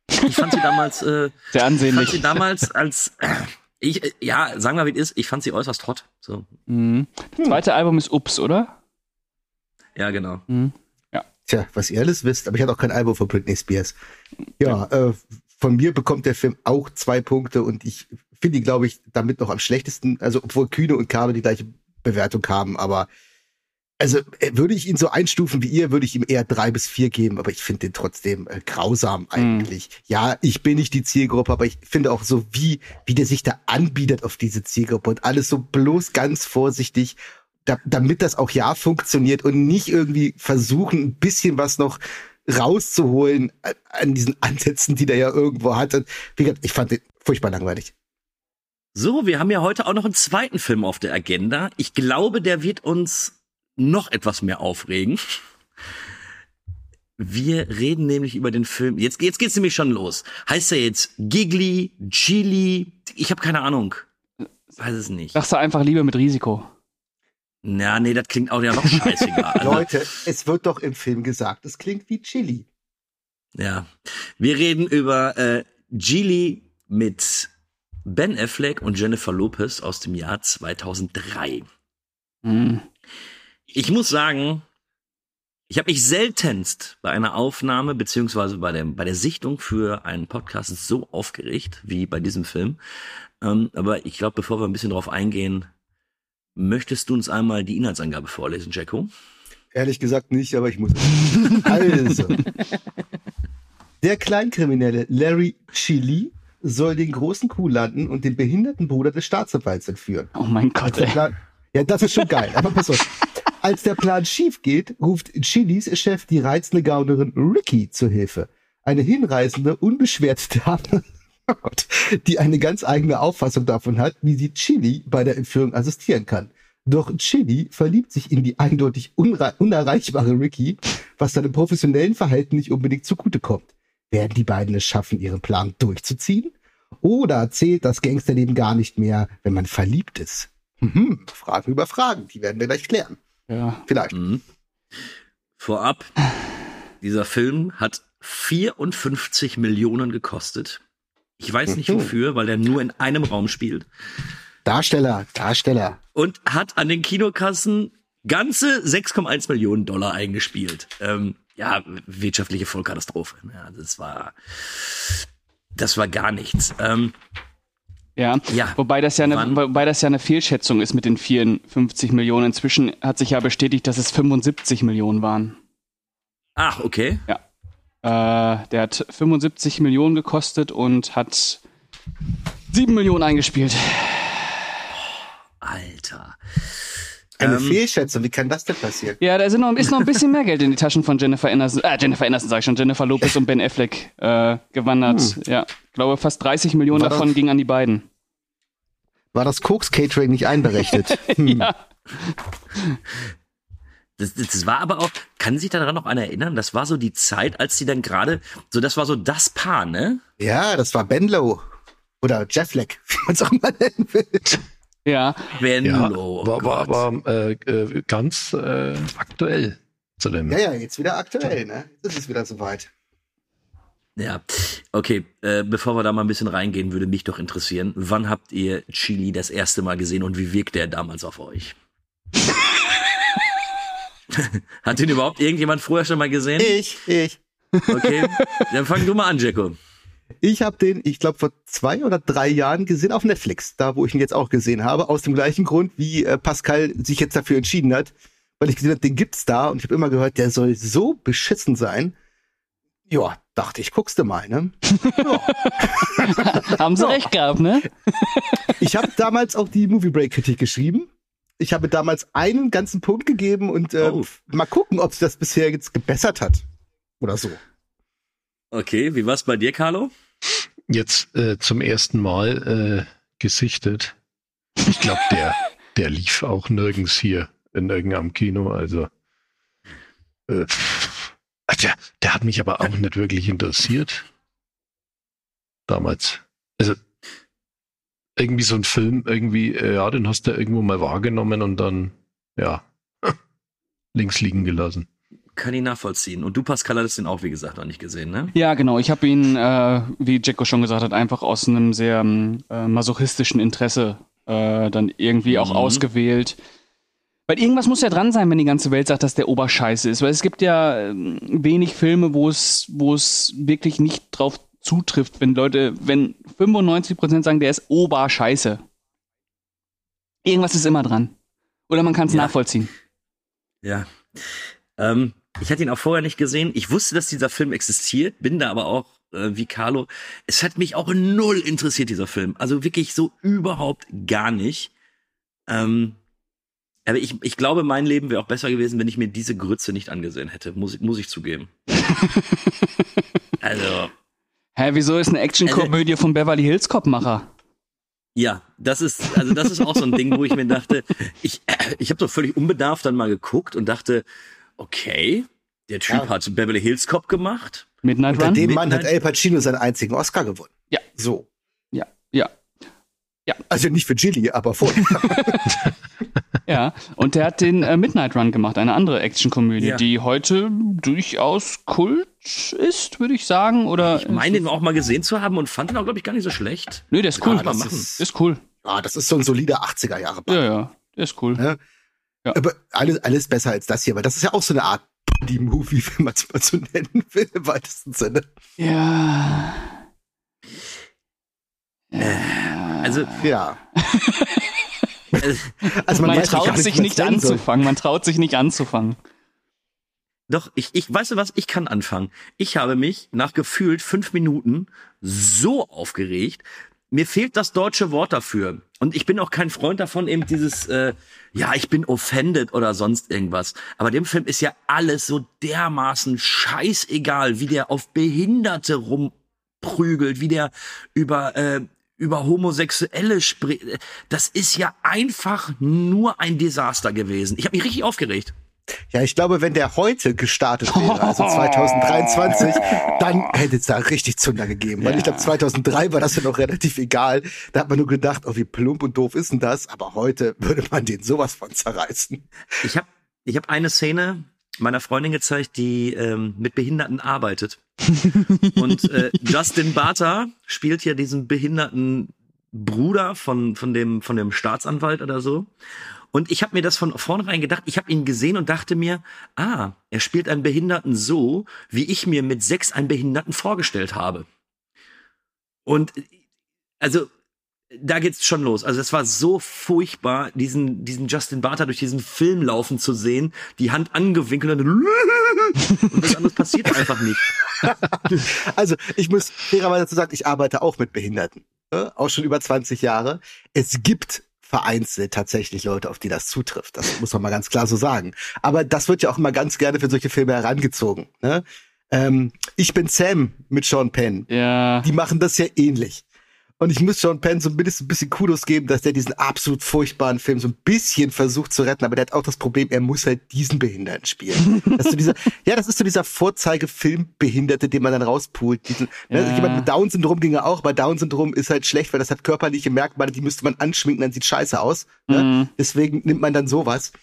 Ich fand sie damals, äh, sehr ansehnlich. Ich fand sie damals als, äh, ich, äh, ja, sagen wir wie es ist, ich fand sie äußerst hot. So. Mhm. Das zweite Album ist Ups, oder? Ja, genau. Mhm. Ja. Tja, was ihr alles wisst, aber ich hatte auch kein Album von Britney Spears. Ja, ja. Äh, von mir bekommt der Film auch zwei Punkte und ich finde ihn, glaube ich, damit noch am schlechtesten, also obwohl Kühne und Kabel die gleiche Bewertung haben, aber also äh, würde ich ihn so einstufen wie ihr, würde ich ihm eher drei bis vier geben, aber ich finde den trotzdem äh, grausam hm. eigentlich. Mm. Ja, ich bin nicht die Zielgruppe, aber ich finde auch so, wie, wie der sich da anbietet auf diese Zielgruppe und alles so bloß ganz vorsichtig, da, damit das auch ja funktioniert und nicht irgendwie versuchen, ein bisschen was noch rauszuholen an diesen Ansätzen, die der ja irgendwo hatte. Wie gesagt, ich fand den furchtbar langweilig. So, wir haben ja heute auch noch einen zweiten Film auf der Agenda. Ich glaube, der wird uns noch etwas mehr aufregen. Wir reden nämlich über den Film. Jetzt, jetzt geht's nämlich schon los. Heißt er jetzt Giggly, Chili? Ich habe keine Ahnung. Weiß es nicht. Sagst du einfach Liebe mit Risiko. Na, nee, das klingt auch ja noch scheißegal. Also, Leute, es wird doch im Film gesagt, es klingt wie Chili. ja. Wir reden über äh, Geely mit Ben Affleck und Jennifer Lopez aus dem Jahr 2003. Hm. Ich muss sagen, ich habe mich seltenst bei einer Aufnahme beziehungsweise bei der, bei der Sichtung für einen Podcast so aufgeregt wie bei diesem Film. Ähm, aber ich glaube, bevor wir ein bisschen drauf eingehen, möchtest du uns einmal die Inhaltsangabe vorlesen, Jacko? Ehrlich gesagt nicht, aber ich muss. Also. Der Kleinkriminelle Larry Chili soll den großen Kuh landen und den behinderten Bruder des Staatsanwalts entführen. Oh mein Gott, ey. Plan, ja, das ist schon geil, aber pass auf. Als der Plan schief geht, ruft Chilis Chef die reizende Gaunerin Ricky zur Hilfe. Eine hinreißende, unbeschwerte Dame, oh die eine ganz eigene Auffassung davon hat, wie sie Chili bei der Entführung assistieren kann. Doch Chili verliebt sich in die eindeutig unerreichbare Ricky, was seinem professionellen Verhalten nicht unbedingt zugutekommt. Werden die beiden es schaffen, ihren Plan durchzuziehen? Oder zählt das Gangsterleben gar nicht mehr, wenn man verliebt ist? Mhm, Fragen über Fragen, die werden wir gleich klären. Ja. Vielleicht. Mhm. Vorab, dieser Film hat 54 Millionen gekostet. Ich weiß nicht Mhm. wofür, weil er nur in einem Raum spielt. Darsteller, Darsteller. Und hat an den Kinokassen ganze 6,1 Millionen Dollar eingespielt. Ähm, ja, wirtschaftliche Vollkatastrophe. Ja, das war, das war gar nichts. Ähm, Ja. Ja. Wobei das ja eine, Wann? wobei das ja eine Fehlschätzung ist mit den 54 Millionen. Inzwischen hat sich ja bestätigt, dass es 75 Millionen waren. ach, okay. Äh, der hat 75 Millionen gekostet und hat 7 Millionen eingespielt. Alter. Eine Ähm, Fehlschätzung, wie kann das denn passieren? Ja, da noch, ist noch ein bisschen mehr Geld in die Taschen von Jennifer Anderson, äh, Jennifer Anderson sag ich schon, Jennifer Lopez und Ben Affleck äh, gewandert. Ja, ich glaube fast 30 Millionen War davon gingen an die beiden. War das Koks Catering nicht einberechnet? Hm. Ja. Das, das war aber auch, kann sich daran noch einer erinnern? Das war so die Zeit, als die dann gerade, so das war so das Paar, ne? ja, das war Benlow. Oder Jeffleck, wie man es auch mal nennen will. Ja, Wenn Ja, oh war, war Gott. aber äh, äh, ganz äh, aktuell zu dem. Ja, ja, jetzt wieder aktuell, ne? Jetzt ist wieder soweit. Ja, okay. Äh, bevor wir da mal ein bisschen reingehen, würde mich doch interessieren, wann habt ihr Chili das erste Mal gesehen und wie wirkte er damals auf euch? Hat ihn überhaupt irgendjemand vorher schon mal gesehen? Ich, ich. Okay, dann fang du mal an, Jacko. Ich habe den, ich glaube, vor zwei oder drei Jahren gesehen auf Netflix, da wo ich ihn jetzt auch gesehen habe, aus dem gleichen Grund, wie äh, Pascal sich jetzt dafür entschieden hat, weil ich gesehen habe, den gibt's da und ich habe immer gehört, der soll so beschissen sein. Ja, dachte ich, guckst du mal, ne? haben sie recht gehabt, ne? Ich habe damals auch die Movie Break Kritik geschrieben. Ich habe damals einen ganzen Punkt gegeben und äh, Oh. mal gucken, ob sich das bisher jetzt gebessert hat oder so. Okay, wie war's bei dir, Carlo? Jetzt äh, zum ersten Mal äh, gesichtet. Ich glaube, der, der lief auch nirgends hier in irgendeinem Kino. Also äh, ach, der, der hat mich aber auch nicht wirklich interessiert. Damals. Also irgendwie so ein Film, irgendwie, äh, ja, den hast du irgendwo mal wahrgenommen und dann, ja, links liegen gelassen. Kann ich nachvollziehen. Und du, Pascal, hattest den auch, wie gesagt, noch nicht gesehen, ne? Ja, genau. Ich habe ihn, äh, wie Jacko schon gesagt hat, einfach aus einem sehr ähm, äh, masochistischen Interesse äh, dann irgendwie auch Mhm. ausgewählt. Weil irgendwas muss ja dran sein, wenn die ganze Welt sagt, dass der Oberscheiße ist. Weil es gibt ja ähm, wenig Filme, wo es, wo es wirklich nicht drauf zutrifft, wenn Leute, wenn 95% sagen, der ist Oberscheiße. Irgendwas ist immer dran. Oder man kann es Ja. nachvollziehen. Ja. Ähm, ich hatte ihn auch vorher nicht gesehen. Ich wusste, dass dieser Film existiert, bin da aber auch äh, wie Carlo. Es hat mich auch null interessiert, dieser Film. Also wirklich so überhaupt gar nicht. Ähm, aber ich, ich glaube, mein Leben wäre auch besser gewesen, wenn ich mir diese Grütze nicht angesehen hätte, muss, ich- muss ich zugeben. also, Hä, wieso ist eine Actionkomödie von Beverly Hills Cop-Macher? Ja, das ist also das ist auch so ein Ding, wo ich mir dachte, ich ich habe so völlig unbedarft dann mal geguckt und dachte, okay, der Typ Ja. hat Beverly Hills Cop gemacht. Midnight Unter Run? dem Mann hat El Pacino seinen einzigen Oscar gewonnen. Ja. So. Ja, ja, Also nicht für Gilly, aber vorher. ja. Und der hat den äh, Midnight Run gemacht, eine andere Actionkomödie, Ja. die heute durchaus Kult ist, würde ich sagen. Oder Ich meine ihn auch mal gesehen zu haben und fand ihn auch glaube ich gar nicht so schlecht. Nö, der ist cool. Ja, das machen. ist, ist cool. ja, das ist so ein solider 80er Jahre Ja, ja, der ist cool. Ne? Ja. Aber alles, alles besser als das hier, weil das ist ja auch so eine Art die Movie, wenn man es mal so nennen will, im weitesten Sinne. Ja. Also Ja. äh, Also Man, weiß nicht, traut wie sich nicht nennen soll. anzufangen. Man traut sich nicht anzufangen. Doch, ich, ich weißt du was, ich kann anfangen. Ich habe mich nach gefühlt fünf Minuten so aufgeregt. Mir fehlt das deutsche Wort dafür. Und ich bin auch kein Freund davon, eben dieses, äh, ja, ich bin offended oder sonst irgendwas. Aber dem Film ist ja alles so dermaßen scheißegal, wie der auf Behinderte rumprügelt, wie der über, äh, über Homosexuelle spricht. Das ist ja einfach nur ein Desaster gewesen. Ich habe mich richtig aufgeregt. Ja, ich glaube, wenn der heute gestartet wäre, also 2023, dann hätte es da richtig Zunder gegeben. Weil Ja. ich glaube, 2003 war das ja noch relativ egal. Da hat man nur gedacht, oh, wie plump und doof ist denn das? Aber heute würde man den sowas von zerreißen. Ich habe ich hab eine Szene meiner Freundin gezeigt, die ähm, mit Behinderten arbeitet. Und äh, Justin Barter spielt hier diesen behinderten Bruder von, von, dem, von dem Staatsanwalt oder so. Und ich habe mir das von vornherein gedacht, ich habe ihn gesehen und dachte mir, ah, er spielt einen Behinderten so, wie ich mir mit sechs einen Behinderten vorgestellt habe. Und also da geht's schon los. Also es war so furchtbar, diesen, diesen Justin Barter durch diesen Film laufen zu sehen, die Hand angewinkelt und, und was anderes passiert einfach nicht. Also ich muss fairerweise dazu sagen, ich arbeite auch mit Behinderten. äh, Auch schon über 20 Jahre. Es gibt vereinzelt tatsächlich Leute, auf die das zutrifft. Das muss man mal ganz klar so sagen. Aber das wird ja auch immer ganz gerne für solche Filme herangezogen. Ne? Ähm, ich bin Sam mit Sean Penn. Ja. Die machen das ja ähnlich. Und ich muss Sean Penn so mindestens ein bisschen Kudos geben, dass der diesen absolut furchtbaren Film so ein bisschen versucht zu retten, aber der hat auch das Problem, er muss halt diesen Behinderten spielen. das ist so dieser, ja, das ist so dieser Vorzeigefilmbehinderte, den man dann rauspult. Diesen, ne, Ja. Jemand mit Down-Syndrom ginge auch, aber Down-Syndrom ist halt schlecht, weil das hat körperliche Merkmale, die müsste man anschminken, dann sieht scheiße aus. Ne? Mhm. Deswegen nimmt man dann sowas.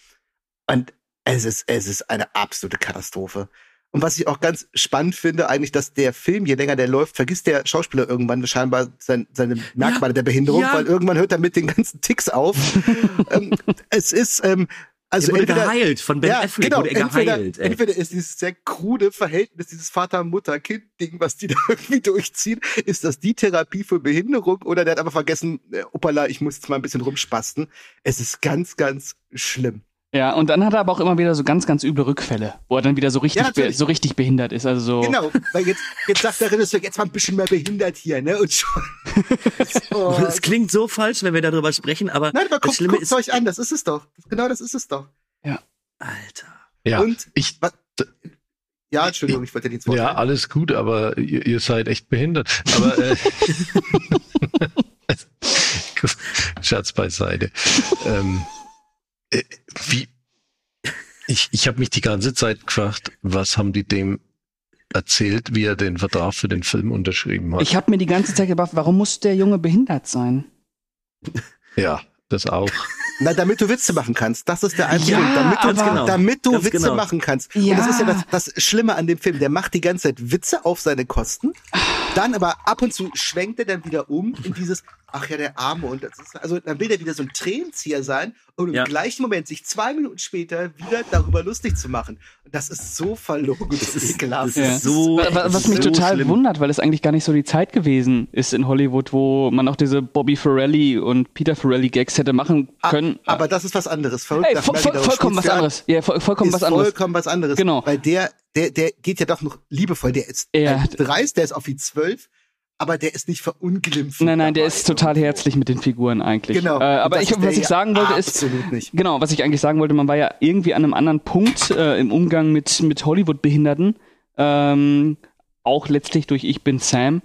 Und es ist, es ist eine absolute Katastrophe. Und was ich auch ganz spannend finde, eigentlich, dass der Film, je länger der läuft, vergisst der Schauspieler irgendwann scheinbar sein, seine Merkmale der Behinderung, ja. weil irgendwann hört er mit den ganzen Ticks auf. ähm, es ist, ähm, also er wurde entweder, geheilt, von Ben ja, Affleck genau, wurde er entweder, geheilt. Ey. entweder ist dieses sehr krude Verhältnis, dieses Vater-Mutter-Kind-Ding, was die da irgendwie durchziehen, ist das die Therapie für Behinderung oder der hat aber vergessen, äh, opala, ich muss jetzt mal ein bisschen rumspasten. Es ist ganz, ganz schlimm. Ja, und dann hat er aber auch immer wieder so ganz, ganz üble Rückfälle, wo er dann wieder so richtig, Ja, so richtig behindert ist. Also so. Genau, weil jetzt, jetzt sagt der Regisseur, jetzt mal ein bisschen mehr behindert hier, ne? Und schon. Das klingt so falsch, wenn wir darüber sprechen, aber Nein, aber guckt, guckt ist, euch an, das ist es doch. Genau das ist es doch. Alter. Ja, Und ich, ja, Entschuldigung, ich wollte dir ins Wort ja, fallen. alles gut, aber ihr, ihr seid echt behindert. Aber äh, Scherz beiseite. ähm, äh, wie, ich ich habe mich die ganze Zeit gefragt, was haben die dem erzählt, wie er den Vertrag für den Film unterschrieben hat? Ich habe mir die ganze Zeit gedacht, warum muss der Junge behindert sein? ja, das auch. Na, damit du Witze machen kannst. Das ist der einzige Ja, Grund. Damit du, aber- genau. damit du Witze genau. machen kannst. Ja. Und das ist ja das, das Schlimme an dem Film. Der macht die ganze Zeit Witze auf seine Kosten. Dann aber ab und zu schwenkt er dann wieder um in dieses, ach ja, der Arme. Und das ist, also dann will er wieder so ein Tränenzieher sein und im Ja. gleichen Moment sich zwei Minuten später wieder darüber lustig zu machen. Und das ist so verlogen Das ist, ekelhaft. das ist so. Was ist mich so total schlimm. wundert, weil es eigentlich gar nicht so die Zeit gewesen ist in Hollywood, wo man auch diese Bobby Ferrelli und Peter Ferrelli Gags hätte machen können. Aber das ist was anderes. Verrückt Ey, voll, voll, vollkommen was anderes. Ja, voll, vollkommen ist was anderes. vollkommen was anderes. Genau. Weil der, der, der geht ja doch noch liebevoll. Der ist Ja. dreist, der ist auf wie zwölf, aber der ist nicht verunglimpft. Nein, nein, der ist total herzlich mit den Figuren eigentlich. Genau. Äh, aber ich, was ich sagen wollte ist, nicht. genau, was ich eigentlich sagen wollte, man war ja irgendwie an einem anderen Punkt äh, im Umgang mit, mit Hollywood-Behinderten. Ähm, auch letztlich durch Ich bin Sam.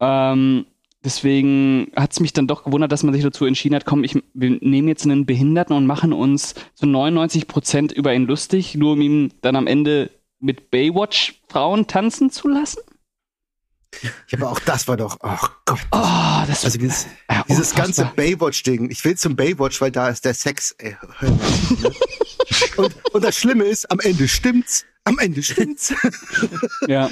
Ähm, deswegen hat es mich dann doch gewundert, dass man sich dazu entschieden hat, komm, ich, wir nehmen jetzt einen Behinderten und machen uns zu 99 Prozent über ihn lustig, nur um ihn dann am Ende mit Baywatch-Frauen tanzen zu lassen. Ja, aber auch das war doch, ach Gott. Oh, das Also dieses, ja, dieses ganze Baywatch-Ding. Ich will zum Baywatch, weil da ist der Sex. Ey, mal auf, ne? und, und das Schlimme ist, am Ende stimmt's. Am Ende stimmt's. Ja,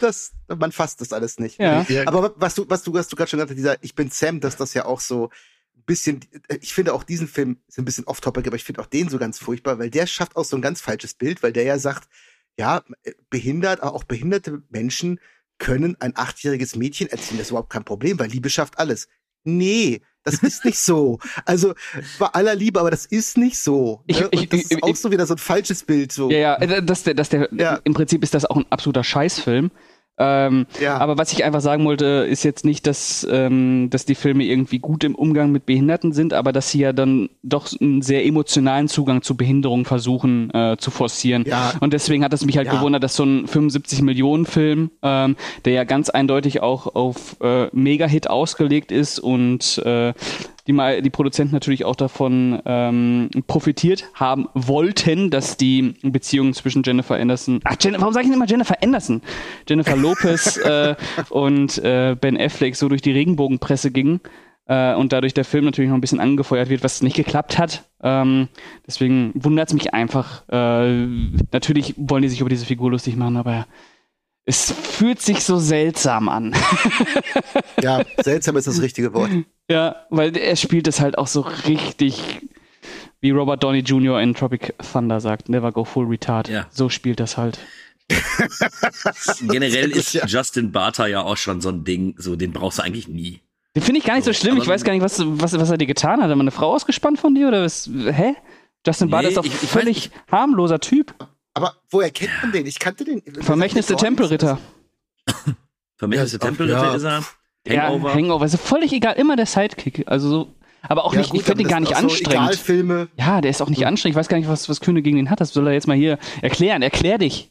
das, man fasst das alles nicht. ja. Ja, Aber was du, was du, was du gerade schon gesagt hast, dieser Ich bin Sam, dass das ja auch so ein bisschen, ich finde auch diesen Film ist ein bisschen off-topic, aber ich finde auch den so ganz furchtbar, weil der schafft auch so ein ganz falsches Bild, weil der ja sagt, ja, behindert, aber auch behinderte Menschen können ein achtjähriges Mädchen erziehen. Das ist überhaupt kein Problem, weil Liebe schafft alles. Nee, das ist nicht so. Also bei aller Liebe, aber das ist nicht so. Ich- ne? ich- Und das ich- ist auch ich- so wieder so ein falsches Bild. So. Ja, ja, äh, das, der, das, der, Ja. im Prinzip ist das auch ein absoluter Scheißfilm. Ähm, Ja. Aber was ich einfach sagen wollte, ist jetzt nicht, dass, ähm, dass die Filme irgendwie gut im Umgang mit Behinderten sind, aber dass sie ja dann doch einen sehr emotionalen Zugang zu Behinderung versuchen äh, zu forcieren. Ja. Und deswegen hat es mich halt Ja. gewundert, dass so ein 75-Millionen-Film, ähm, der ja ganz eindeutig auch auf äh, Mega-Hit ausgelegt ist und äh, die, mal, die Produzenten natürlich auch davon ähm, profitiert haben wollten, dass die Beziehung zwischen Jennifer Anderson, ach, Jen, warum sage ich denn immer Jennifer Anderson? Jennifer Lopez äh, und äh, Ben Affleck so durch die Regenbogenpresse ging äh, und dadurch der Film natürlich noch ein bisschen angefeuert wird, was nicht geklappt hat. Ähm, deswegen wundert es mich einfach. Äh, natürlich wollen die sich über diese Figur lustig machen, aber es fühlt sich so seltsam an. ja, seltsam ist das richtige Wort. Ja, weil er spielt es halt auch so richtig, wie Robert Downey Jr. in Tropic Thunder sagt, never go full retard. Ja. So spielt das halt. Generell ist ja. Justin Barter ja auch schon so ein Ding, so den brauchst du eigentlich nie. Den finde ich gar nicht so So, schlimm. Ich weiß gar nicht, was, was, was er dir getan hat. Hat man eine Frau ausgespannt von dir oder was? Hä? Justin Barter Nee, ist doch ich- ich weiß völlig harmloser Typ. Aber woher kennt man den? Ich kannte den. Vermächtnis der Tempelritter. Vermächtnis der Tempelritter ja. ist er. Ja, Hangover. Hangover. Ist völlig egal. Immer der Sidekick. Also so. Aber auch Ja, nicht, gut, ich finde ihn aber gar nicht so anstrengend. Ja, der ist auch nicht anstrengend. Ich weiß gar nicht, was, was Kühne gegen den hat. Das soll er jetzt mal hier erklären. Erklär dich.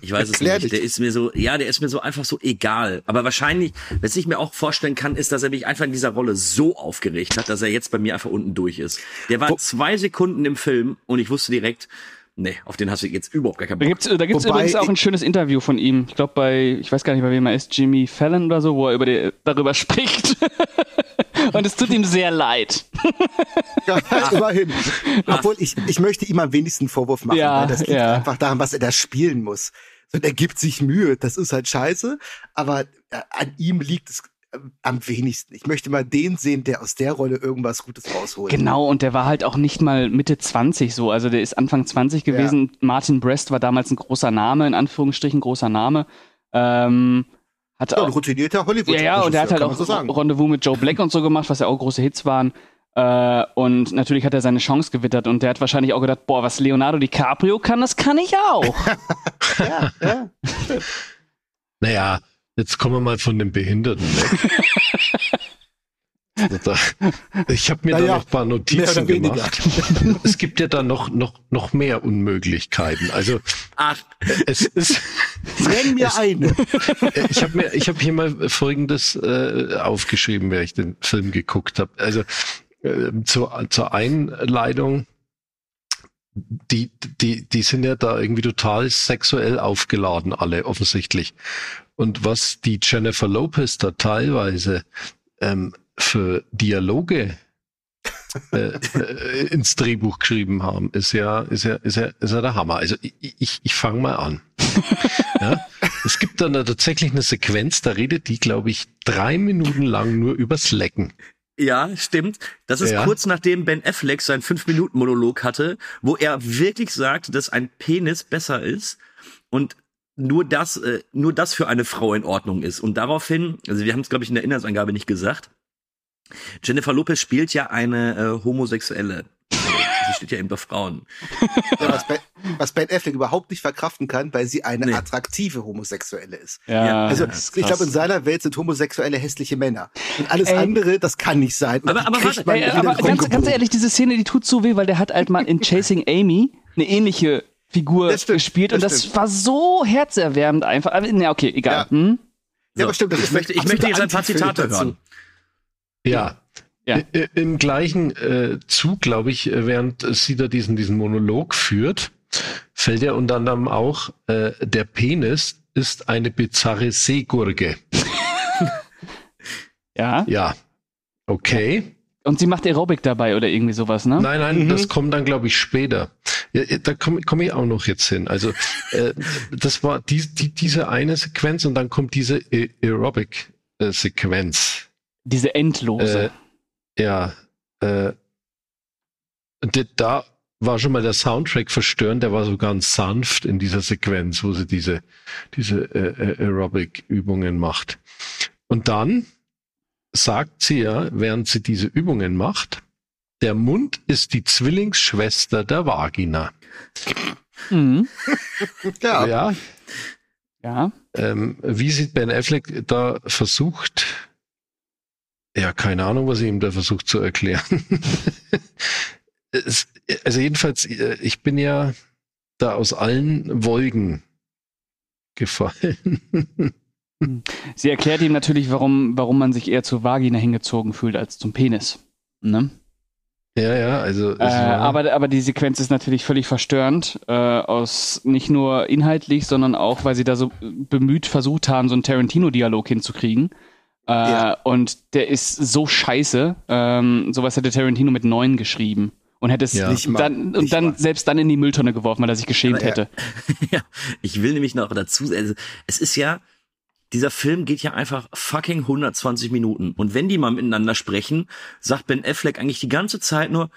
Ich weiß es nicht. dich. Der ist mir so, ja, der ist mir so einfach so egal. Aber wahrscheinlich, was ich mir auch vorstellen kann, ist, dass er mich einfach in dieser Rolle so aufgeregt hat, dass er jetzt bei mir einfach unten durch ist. Der war Wo- zwei Sekunden im Film und ich wusste direkt, nee, auf den hast du jetzt überhaupt gar keinen Da Bock. gibt's, da gibt's Wobei übrigens auch ein schönes Interview von ihm. Ich glaube bei, ich weiß gar nicht, bei wem er ist, Jimmy Fallon oder so, wo er über die, darüber spricht. Und es tut ihm sehr leid. Ja, immerhin. Obwohl, ich, ich möchte ihm am wenigsten Vorwurf machen. Ja, weil das liegt ja. einfach daran, was er da spielen muss. Und er gibt sich Mühe. Das ist halt scheiße. Aber äh, an ihm liegt es äh, am wenigsten. Ich möchte mal den sehen, der aus der Rolle irgendwas Gutes rausholt. Genau, und der war halt auch nicht mal Mitte 20 so. Also der ist Anfang 20 gewesen. Martin Brest war damals ein großer Name, in Anführungsstrichen großer Name. Ähm, hat Ja, ein auch, routinierter hollywood ja, ja, und er hat halt auch so. Rendezvous mit Joe Black und so gemacht, was ja auch große Hits waren. Äh, und natürlich hat er seine Chance gewittert und der hat wahrscheinlich auch gedacht, boah, was Leonardo DiCaprio kann, das kann ich auch. Ja, ja. Naja, jetzt kommen wir mal von den Behinderten weg. Also ich habe mir Naja, da noch ein paar Notizen gemacht. Es gibt ja da noch, noch, noch mehr Unmöglichkeiten. Also Ach, es ist, Nenn mir eine. ich habe mir, ich habe hier mal Folgendes äh, aufgeschrieben, während ich den Film geguckt habe. Also äh, zur, zur Einleitung, die, die, die sind ja da irgendwie total sexuell aufgeladen, alle offensichtlich. Und was die Jennifer Lopez da teilweise ähm, für Dialoge äh, äh, ins Drehbuch geschrieben haben, ist ja, ist ja, ist ja, ist ja der Hammer. Also ich, ich, ich fange mal an. ja? Es gibt dann da tatsächlich eine Sequenz, da redet die, glaube ich, drei Minuten lang nur übers Lecken. ja, stimmt. Das ist Ja. kurz nachdem Ben Affleck seinen 5-Minuten-Monolog hatte, wo er wirklich sagt, dass ein Penis besser ist und nur das, äh, nur das für eine Frau in Ordnung ist. Und daraufhin, also wir haben es, glaube ich, in der Inhaltsangabe nicht gesagt, Jennifer Lopez spielt ja eine äh, Homosexuelle. Sie steht ja eben auf Frauen. Ja, was, ben, was Ben Affleck überhaupt nicht verkraften kann, weil sie eine Nee. attraktive Homosexuelle ist. Ja, Also ist ich glaube, in seiner Welt sind Homosexuelle hässliche Männer. Und alles Ey. andere, das kann nicht sein. Und Aber- aber warte, Ey, aber ganz, ganz ehrlich, diese Szene, die tut so weh, weil der hat halt mal in Chasing Amy eine ähnliche Figur Das stimmt, gespielt und das das stimmt. war so herzerwärmend einfach. Aber, na, okay, egal. Ja. Hm? Ja, aber stimmt, das ich ist möchte, ich möchte jetzt ein paar Zitate hören. Ja. Ja. I- Im gleichen äh, Zug, glaube ich, äh, während sie da diesen, diesen Monolog führt, fällt ja unter anderem auch, äh, der Penis ist eine bizarre Seegurke. Ja. Ja. Okay. Und sie macht Aerobic dabei oder irgendwie sowas, ne? Nein, nein, Mhm. das kommt dann, glaube ich, später. Ja, da komme komm ich auch noch jetzt hin. Also, äh, das war die, die, diese eine Sequenz und dann kommt diese Ae- Aerobic-Sequenz. Diese endlose. Äh, ja, äh, da war schon mal der Soundtrack verstörend, der war so ganz sanft in dieser Sequenz, wo sie diese, diese äh, äh, Aerobic-Übungen macht. Und dann sagt sie ja, während sie diese Übungen macht, der Mund ist die Zwillingsschwester der Vagina. mhm. Ja, Ja, Ja. ähm, wie sieht Ben Affleck da versucht? Ja, keine Ahnung, was er ihm da versucht zu erklären. es, also jedenfalls, äh, ich bin ja da aus allen Wolken gefallen. Sie erklärt ihm natürlich, warum, warum man sich eher zur Vagina hingezogen fühlt als zum Penis. Ne? ja, ja, also. Äh, aber, aber die Sequenz ist natürlich völlig verstörend, äh, aus nicht nur inhaltlich, sondern auch, weil sie da so bemüht versucht haben, so einen Tarantino-Dialog hinzukriegen. Äh, Ja. Und der ist so scheiße. Ähm, sowas hätte Tarantino mit neun geschrieben. Und hätte es Ja. Nicht mal, dann, und dann mal. selbst dann in die Mülltonne geworfen, weil er sich geschämt er- hätte. ja, ich will nämlich noch dazu, also es ist ja, dieser Film geht ja einfach fucking 120 Minuten. Und wenn die mal miteinander sprechen, sagt Ben Affleck eigentlich die ganze Zeit nur,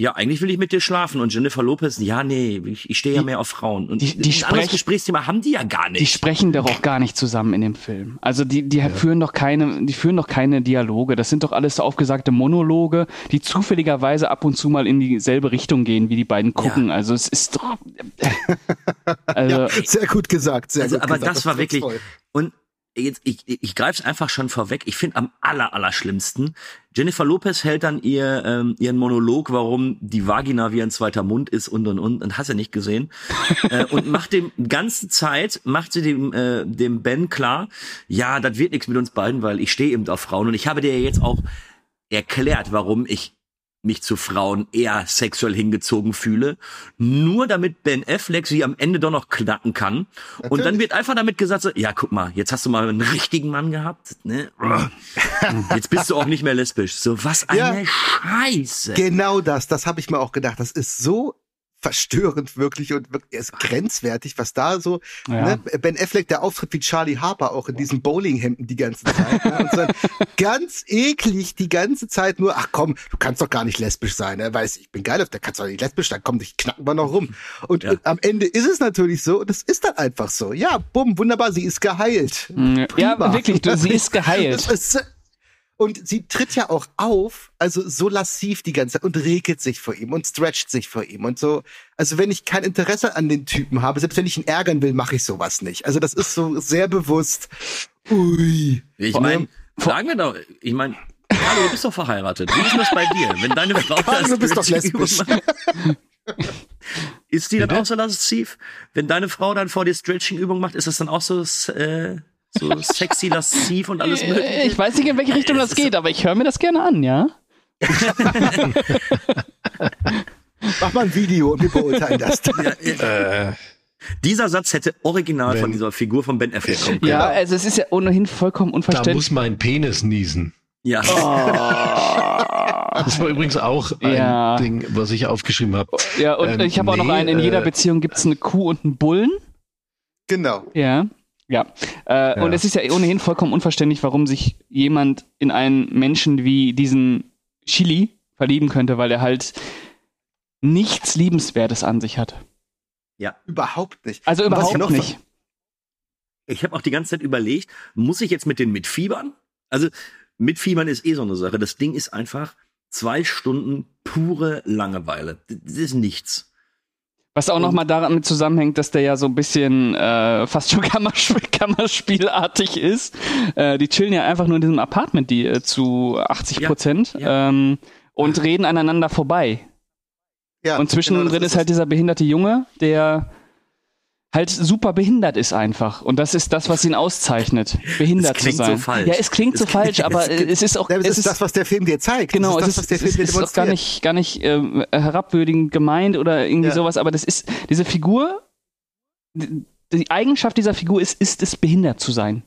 ja, eigentlich will ich mit dir schlafen. Und Jennifer Lopez, ja, nee, ich, ich stehe ja mehr auf Frauen. Und die- die ein anderes sprech- Gesprächsthema haben die ja gar nicht. Die sprechen doch auch gar nicht zusammen in dem Film. Also die, die führen doch keine, die führen doch keine Dialoge. Das sind doch alles so aufgesagte Monologe, die zufälligerweise ab und zu mal in dieselbe Richtung gehen, wie die beiden gucken. Also es ist doch. Also, ja, sehr gut gesagt, sehr Also, gut aber gesagt. das war trifft's wirklich, voll. und jetzt, ich, ich, greife es einfach schon vorweg. Ich finde am aller, aller schlimmsten, Jennifer Lopez hält dann ihr, ähm, ihren Monolog, warum die Vagina wie ein zweiter Mund ist und und und, und hast ja nicht gesehen. äh, und macht dem ganze Zeit, macht sie dem, äh, dem Ben klar, ja, das wird nichts mit uns beiden, weil ich stehe eben auf Frauen und ich habe dir jetzt auch erklärt, warum ich mich zu Frauen eher sexuell hingezogen fühle, nur damit Ben Affleck sie am Ende doch noch knacken kann. Und dann Natürlich. wird einfach damit gesagt, so, ja, guck mal, jetzt hast du mal einen richtigen Mann gehabt, ne? Jetzt bist du auch nicht mehr lesbisch. So, was eine Ja. Scheiße. Genau das, das habe ich mir auch gedacht. Das ist so verstörend wirklich und wirklich, er ist grenzwertig, was da so, Ja. ne, Ben Affleck, der auftritt wie Charlie Harper auch in diesen Bowlinghemden die ganze Zeit. Ne, und dann ganz eklig die ganze Zeit nur, ach komm, du kannst doch gar nicht lesbisch sein, ne? weiß ich bin geil auf der kannst doch nicht lesbisch sein, komm, dich knacken wir noch rum. Und Ja. äh, am Ende ist es natürlich so und es ist dann einfach so. Ja, bumm, wunderbar, sie ist geheilt. ja, Prima. wirklich, du, sie ist geheilt. Das ist, und sie tritt ja auch auf, also so lassiv die ganze Zeit und regelt sich vor ihm und stretcht sich vor ihm und so. Also wenn ich kein Interesse an den Typen habe, selbst wenn ich ihn ärgern will, mache ich sowas nicht. Also das ist so sehr bewusst. Ui. Ich meine, fragen wir doch, ich meine, Carlo, du bist doch verheiratet. Wie ist das bei dir? Wenn deine Frau Carlo, das du bist doch lesbisch. Ist die dann auch so lasziv? Wenn deine Frau dann vor dir Stretching-Übung macht, ist das dann auch so, äh, so sexy, lasziv und alles mögliche? Äh, Ich weiß nicht, in welche Richtung das geht, aber ich höre mir das gerne an, ja? Mach mal ein Video und wir beurteilen das. äh, Dieser Satz hätte original Wenn- von dieser Figur von Ben Affleck kommen können. Ja, also es ist ja ohnehin vollkommen da unverständlich. muss mein Penis niesen. Ja. Das war übrigens auch ein Ja. Ding, was ich aufgeschrieben habe. Ja, und Ähm, ich habe auch noch nee, einen, in jeder äh, Beziehung gibt es eine Kuh und einen Bullen. Genau. Ja. Ja. Äh, Und es ist ja ohnehin vollkommen unverständlich, warum sich jemand in einen Menschen wie diesen Chili verlieben könnte, weil er halt nichts Liebenswertes an sich hat. Überhaupt nicht. Also überhaupt noch- nicht. Ich habe auch die ganze Zeit überlegt, muss ich jetzt mit den mitfiebern? Also mitfiebern ist eh so eine Sache. Das Ding ist einfach zwei Stunden pure Langeweile. Das ist nichts. Was auch nochmal damit zusammenhängt, dass der ja so ein bisschen äh, fast schon Kammerspiel, Kammerspielartig ist. Äh, die chillen ja einfach nur in diesem Apartment, die äh, zu 80 Prozent Ja, ähm, und reden aneinander vorbei. Ja, Und zwischendrin genau, das ist halt dieser behinderte Junge, der halt super behindert ist einfach. Und das ist das, was ihn auszeichnet, behindert Es klingt zu sein. so falsch. Ja, es klingt Es so klingt- falsch, aber es- es ist auch, Ja, das es ist ist das, was der Film dir zeigt. Genau, das es ist das, was der Film es dir ist auch gar demonstriert. nicht, gar nicht ähm, herabwürdigend gemeint oder irgendwie Ja. sowas, aber das ist, diese Figur, die, die Eigenschaft dieser Figur ist, ist es, behindert zu sein.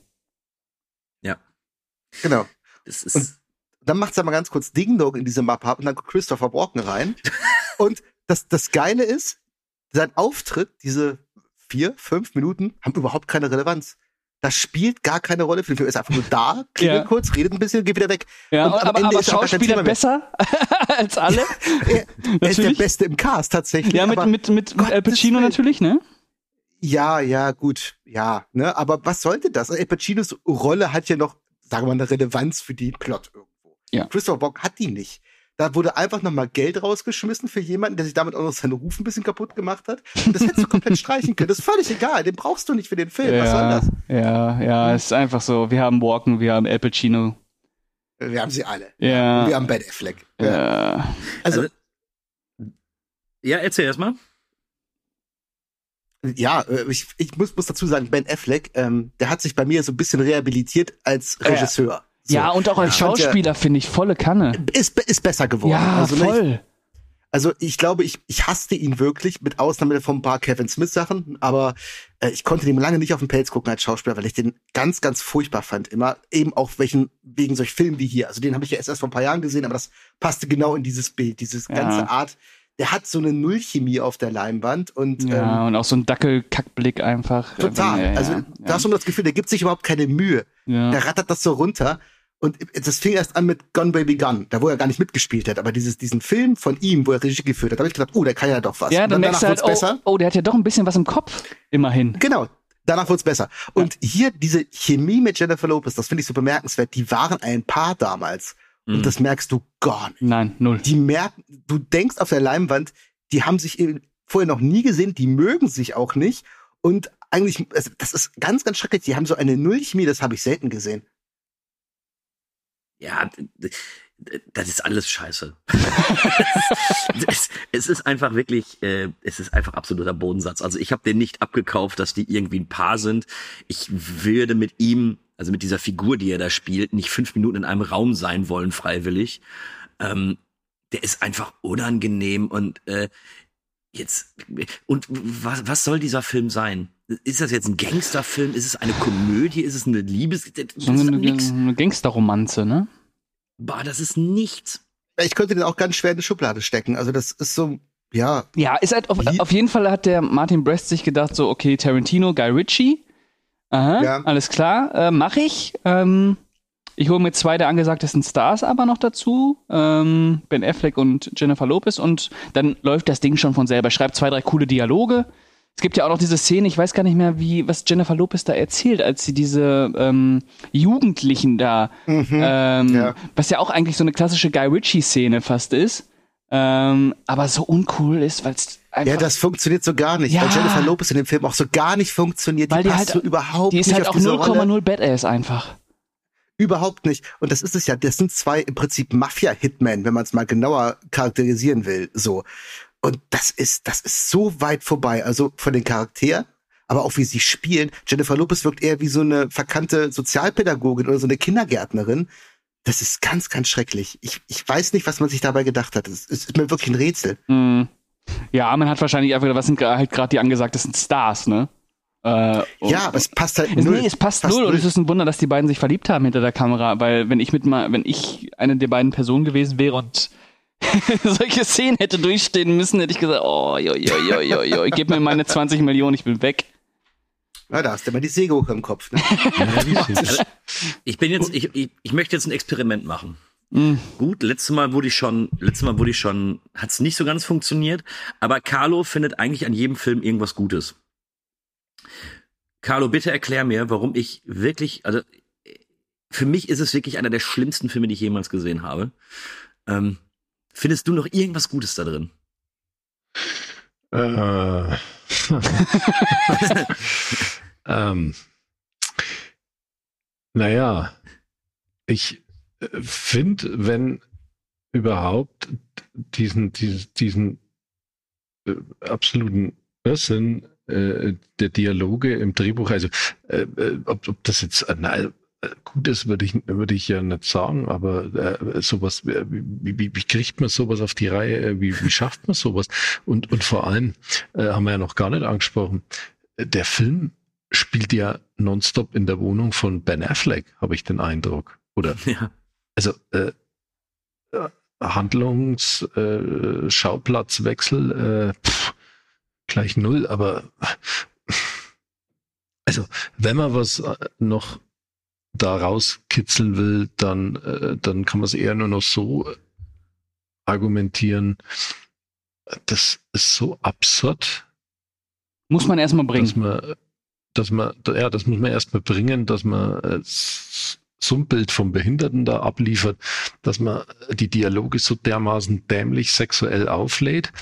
Genau. Das Und ist, dann macht's ja mal ganz kurz Ding Dong in diese Mappe ab und dann kommt Christopher Walken rein. und das, das Geile ist, sein Auftritt, diese vier, fünf Minuten, haben überhaupt keine Relevanz. Das spielt gar keine Rolle für den Film. Er ist einfach nur da, klingelt Ja. kurz, redet ein bisschen, geht wieder weg. Ja, Und am aber, Ende aber Schauspieler besser als alle. Er, er ist der. Beste im Cast tatsächlich. Ja, mit, aber, mit, mit, mit Al Pacino natürlich, ne? ja, ja, gut, ja, ne, aber was sollte das? Al Pacinos Rolle hat ja noch, sagen wir mal, eine Relevanz für den Plot irgendwo. Ja. Christopher Walken hat die nicht. Da wurde einfach nochmal Geld rausgeschmissen für jemanden, der sich damit auch noch seinen Ruf ein bisschen kaputt gemacht hat. Und das hättest du komplett streichen können. Das ist völlig egal. Den brauchst du nicht für den Film. Was soll Ja, das? ja, ja, es ist einfach so. Wir haben Walken, wir haben Al Pacino. Wir haben sie alle. Ja. Wir haben Ben Affleck. Ja. Ja. Also, Also- ja, erzähl erst mal. ja, äh, ich, ich muss, muss dazu sagen, Ben Affleck, ähm, der hat sich bei mir so ein bisschen rehabilitiert als Regisseur. So. ja, und auch als Ja. Schauspieler finde ich volle Kanne. Ist, ist besser geworden. Ja, also, ne, ich, voll. Also ich glaube, ich, ich hasste ihn wirklich, mit Ausnahme von ein paar Kevin Smith-Sachen, aber äh, ich konnte dem lange nicht auf den Pelz gucken als Schauspieler, weil ich den ganz, ganz furchtbar fand. Immer eben auch welchen, wegen solch Filmen wie hier. Also den habe ich ja erst, erst vor ein paar Jahren gesehen, aber das passte genau in dieses Bild, dieses Ja. ganze Art. Der hat so eine Nullchemie auf der Leinwand und Ja, ähm, und auch so ein Dackelkackblick einfach. total. Ja, ja, also da hast du das Gefühl, der gibt sich überhaupt keine Mühe. ja. Der rattert das so runter. Und das fing erst an mit Gun Baby Gun, da wo er gar nicht mitgespielt hat, aber dieses, diesen Film von ihm, wo er Regie geführt hat, da habe ich gedacht, oh, der kann ja doch was. Ja, Und dann dann merkst du halt, wurd's besser. oh, oh, der hat ja doch ein bisschen was im Kopf. Immerhin. Genau. Danach wird's besser. Und hier diese Chemie mit Jennifer Lopez, das finde ich so bemerkenswert. Die waren ein Paar damals. Mhm. Und das merkst du gar nicht. Nein, null. Die merken, du denkst auf der Leinwand, die haben sich eben vorher noch nie gesehen, die mögen sich auch nicht. Und eigentlich, also das ist ganz, ganz schrecklich. Die haben so eine Nullchemie, das habe ich selten gesehen. Ja, das ist alles scheiße. es, es ist einfach wirklich, äh, es ist einfach absoluter Bodensatz. Also ich habe den nicht abgekauft, dass die irgendwie ein Paar sind. Ich würde mit ihm, also mit dieser Figur, die er da spielt, nicht fünf Minuten in einem Raum sein wollen, freiwillig. Ähm, der ist einfach unangenehm und äh, jetzt und was, was soll dieser Film sein? Ist das jetzt ein Gangsterfilm? Ist es eine Komödie? Ist es eine Liebes? Das So ist eine, eine Gangsterromanze, ne? Bah, das ist nichts. Ich könnte den auch ganz schwer in die Schublade stecken. Also das ist so, ja, Ja, ist halt auf, auf jeden Fall hat der Martin Brest sich gedacht, so, okay, Tarantino, Guy Ritchie. Aha, Ja. alles klar, äh, mach ich. Ähm, ich hole mir zwei der angesagtesten Stars aber noch dazu. Ähm, ben Affleck und Jennifer Lopez. Und dann läuft das Ding schon von selber. Schreibt zwei, drei coole Dialoge. Es gibt ja auch noch diese Szene, ich weiß gar nicht mehr, wie, was Jennifer Lopez da erzählt, als sie diese ähm, Jugendlichen da, ähm, Ja. was ja auch eigentlich so eine klassische Guy Ritchie-Szene fast ist, ähm, aber so uncool ist, weil es einfach. ja, das funktioniert so gar nicht, Ja. weil Jennifer Lopez in dem Film auch so gar nicht funktioniert. weil die die passt halt, so überhaupt die ist nicht halt auch diese Rolle. 0,0 Badass einfach. Überhaupt nicht. Und das ist es ja. Das sind zwei im Prinzip Mafia-Hitmen, wenn man es mal genauer charakterisieren will. So. Und das ist, das ist so weit vorbei. Also von den Charakteren, aber auch wie sie spielen. Jennifer Lopez wirkt eher wie so eine verkannte Sozialpädagogin oder so eine Kindergärtnerin. Das ist ganz, ganz schrecklich. Ich, ich weiß nicht, was man sich dabei gedacht hat. Es ist mir wirklich ein Rätsel. Hm. Ja, man hat wahrscheinlich einfach, was sind halt gerade die angesagtesten Stars, ne? Äh, Ja, aber es passt halt Es, null. nee, es passt, null und es ist ein Wunder, dass die beiden sich verliebt haben hinter der Kamera, weil wenn ich mit mal, wenn ich eine der beiden Personen gewesen wäre und solche Szenen hätte durchstehen müssen, hätte ich gesagt, oh, jo, jo, jo, jo, jo, gib mir meine 20 Millionen, ich bin weg. Ja, da hast du mal die Säge hoch im Kopf. Ne? Also, ich bin jetzt, ich, ich, ich möchte jetzt ein Experiment machen. Hm. Gut, letztes Mal wurde ich schon, letztes Mal wurde ich schon, hat es nicht so ganz funktioniert, aber Carlo findet eigentlich an jedem Film irgendwas Gutes. Carlo, bitte erklär mir, warum ich wirklich, also für mich ist es wirklich einer der schlimmsten Filme, die ich jemals gesehen habe. Ähm, findest du noch irgendwas Gutes da drin? Äh. ähm. Naja, ich finde, wenn überhaupt diesen, diesen, diesen äh, absoluten Irrsinn äh, der Dialoge im Drehbuch, also äh, äh ob, ob das jetzt äh, na, gut ist, würde ich, würde ich ja nicht sagen, aber äh, sowas, wie, wie, wie kriegt man sowas auf die Reihe, wie, wie schafft man sowas? Und, und vor allem, äh, haben wir ja noch gar nicht angesprochen, der Film spielt ja nonstop in der Wohnung von Ben Affleck, habe ich den Eindruck. Oder? Ja. Also äh, Handlungsschauplatz,wechsel äh, äh, gleich null, aber also wenn man was äh, noch da rauskitzeln will, dann, äh, dann kann man es eher nur noch so argumentieren. Das ist so absurd. Muss man erstmal bringen. Dass man, dass man, ja, das muss man erstmal bringen, dass man äh, so ein Bild vom Behinderten da abliefert, dass man die Dialoge so dermaßen dämlich sexuell auflädt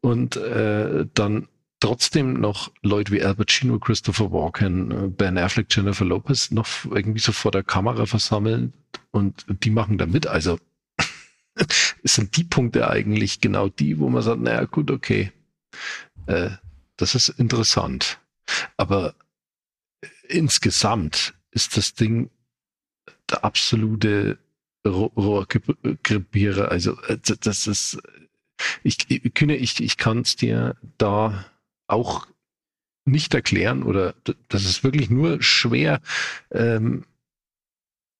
und äh, dann trotzdem noch Leute wie Al Pacino, Christopher Walken, äh, Ben Affleck, Jennifer Lopez noch irgendwie so vor der Kamera versammeln und die machen da mit. Also es sind die Punkte eigentlich genau die, wo man sagt, naja gut, okay, äh, das ist interessant. Aber insgesamt ist das Ding der absolute Rohrkrepierer. Also äh, das ist, ich, ich, ich kann es dir da auch nicht erklären oder das ist wirklich nur schwer. Ähm,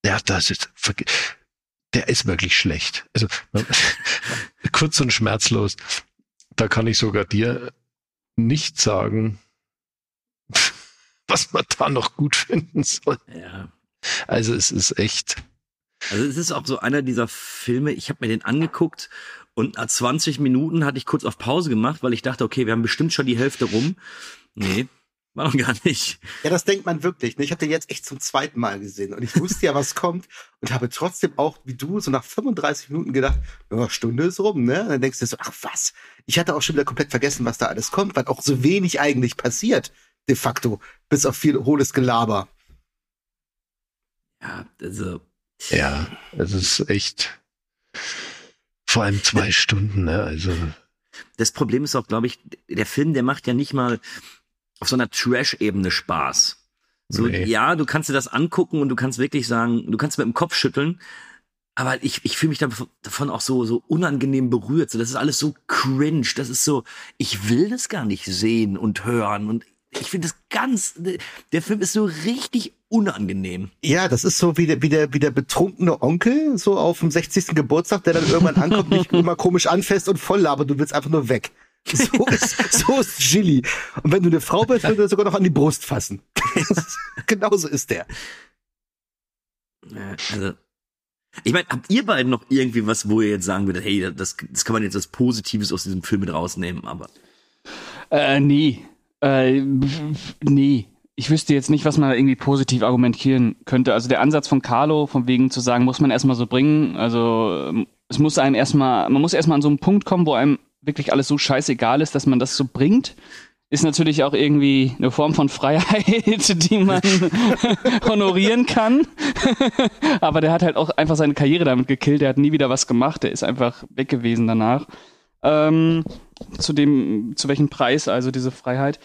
ja, das ist, der ist wirklich schlecht. Also kurz und schmerzlos. Da kann ich sogar dir nicht sagen, was man da noch gut finden soll. Ja. Also es ist echt. Also es ist auch so einer dieser Filme, ich habe mir den angeguckt und nach 20 Minuten hatte ich kurz auf Pause gemacht, weil ich dachte, okay, wir haben bestimmt schon die Hälfte rum. Nee, war noch gar nicht. Ja, das denkt man wirklich. Ne? Ich habe den jetzt echt zum zweiten Mal gesehen und ich wusste ja, was kommt und habe trotzdem auch, wie du, so nach 35 Minuten gedacht, ja, Stunde ist rum, ne? Und dann denkst du so, ach was? Ich hatte auch schon wieder komplett vergessen, was da alles kommt, weil auch so wenig eigentlich passiert, de facto, bis auf viel hohles Gelaber. Ja, also. Ja, es ist echt. Vor allem zwei Stunden, ne? Also. Das Problem ist auch, glaube ich, der Film, der macht ja nicht mal auf so einer Trash-Ebene Spaß. So, nee. ja, du kannst dir das angucken und du kannst wirklich sagen, du kannst mit dem Kopf schütteln, aber ich, ich fühle mich davon auch so, so unangenehm berührt. So, das ist alles so cringe. Das ist so, ich will das gar nicht sehen und hören. Und ich finde das ganz, der Film ist so richtig unangenehm. Ja, das ist so wie der, wie der, wie der betrunkene Onkel, so auf dem 60. Geburtstag, der dann irgendwann ankommt, mich immer komisch anfasst und voll labert, du willst einfach nur weg. So ist, so ist Gilly. Und wenn du eine Frau bist, würde er sogar noch an die Brust fassen. Genauso ist der. Also, ich meine, habt ihr beiden noch irgendwie was, wo ihr jetzt sagen würdet, hey, das, das kann man jetzt als Positives aus diesem Film mit rausnehmen, aber. Äh, nee. Äh, nee. Ich wüsste jetzt nicht, was man da irgendwie positiv argumentieren könnte. Also der Ansatz von Carlo, von wegen zu sagen, muss man erstmal so bringen. Also ähm, es muss einem erstmal, man muss erstmal an so einen Punkt kommen, wo einem wirklich alles so scheißegal ist, dass man das so bringt. Ist natürlich auch irgendwie eine Form von Freiheit, die man honorieren kann. Aber der hat halt auch einfach seine Karriere damit gekillt. Der hat nie wieder was gemacht. Der ist einfach weg gewesen danach. Ähm, zu dem, zu welchem Preis also diese Freiheit?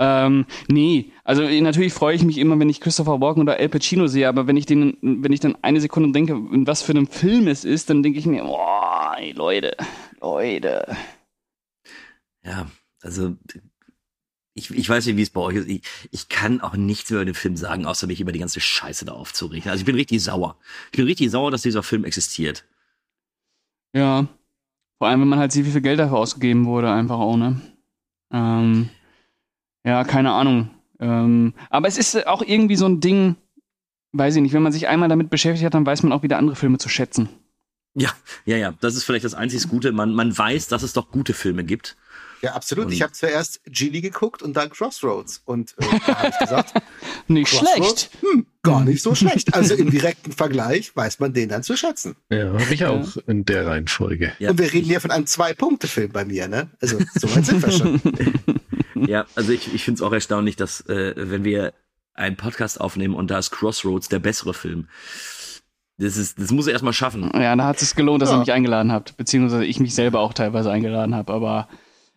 Ähm, nee, also natürlich freue ich mich immer, wenn ich Christopher Walken oder Al Pacino sehe, aber wenn ich den, wenn ich dann eine Sekunde denke, in was für einem Film es ist, dann denke ich mir, boah, ey, Leute, Leute. Ja, also ich, ich weiß nicht, wie es bei euch ist. Ich, ich kann auch nichts über den Film sagen, außer mich über die ganze Scheiße da aufzurichten. Also ich bin richtig sauer. Ich bin richtig sauer, dass dieser Film existiert. Ja, vor allem, wenn man halt sieht, wie viel Geld dafür ausgegeben wurde, einfach auch, ne? Ähm, ja, keine Ahnung. Ähm, aber es ist auch irgendwie so ein Ding, weiß ich nicht, wenn man sich einmal damit beschäftigt hat, dann weiß man auch wieder andere Filme zu schätzen. Ja, ja, ja, das ist vielleicht das einzig Gute. Man, man weiß, dass es doch gute Filme gibt. Ja, absolut. Und ich habe zuerst Gilly geguckt und dann Crossroads. Und äh, da habe ich gesagt, nicht schlecht. Hm, gar nicht so schlecht. Also im direkten Vergleich weiß man den dann zu schätzen. Ja, habe ich auch ja. in der Reihenfolge. Ja. Und wir reden hier von einem Zwei-Punkte-Film bei mir, ne? Also so weit sind wir schon. ja, also ich, ich finde es auch erstaunlich, dass äh, wenn wir einen Podcast aufnehmen und da ist Crossroads der bessere Film. Das, ist, das muss er erstmal schaffen. Ja, da hat es gelohnt, dass ja. ihr mich eingeladen habt, beziehungsweise ich mich selber auch teilweise eingeladen habe, aber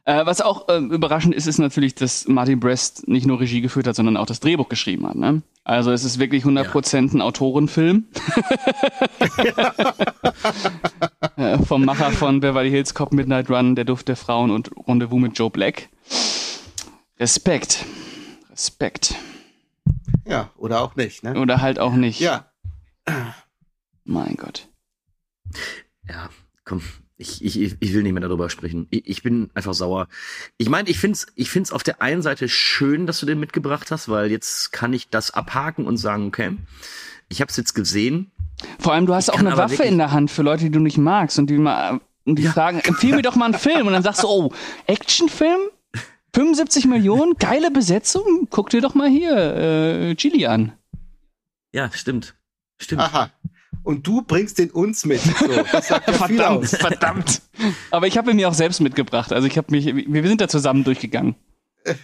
Äh, was auch äh, überraschend ist, ist natürlich, dass Martin Brest nicht nur Regie geführt hat, sondern auch das Drehbuch geschrieben hat. Ne? Also es ist wirklich 100% ein Autorenfilm. äh, vom Macher von Beverly Hills Cop Midnight Run, Der Duft der Frauen und Rendezvous mit Joe Black. Respekt. Respekt. Ja, oder auch nicht, ne? Oder halt auch nicht. Ja. Mein Gott. Ja, komm, ich, ich, ich will nicht mehr darüber sprechen. Ich, ich bin einfach sauer. Ich meine, ich find's, ich find's auf der einen Seite schön, dass du den mitgebracht hast, weil jetzt kann ich das abhaken und sagen, okay, ich habe es jetzt gesehen. Vor allem, du hast Ich auch eine Waffe in der Hand für Leute, die du nicht magst und die mal und die Ja. fragen, empfehl mir doch mal einen Film und dann sagst du, oh, Actionfilm? 75 Millionen, geile Besetzung, guck dir doch mal hier äh, Chili an. Ja, stimmt. Stimmt. Aha. Und du bringst den uns mit. So, das sagt ja viel Verdammt, aus. verdammt. Aber ich habe ihn mir auch selbst mitgebracht. Also ich habe mich, wir sind da zusammen durchgegangen.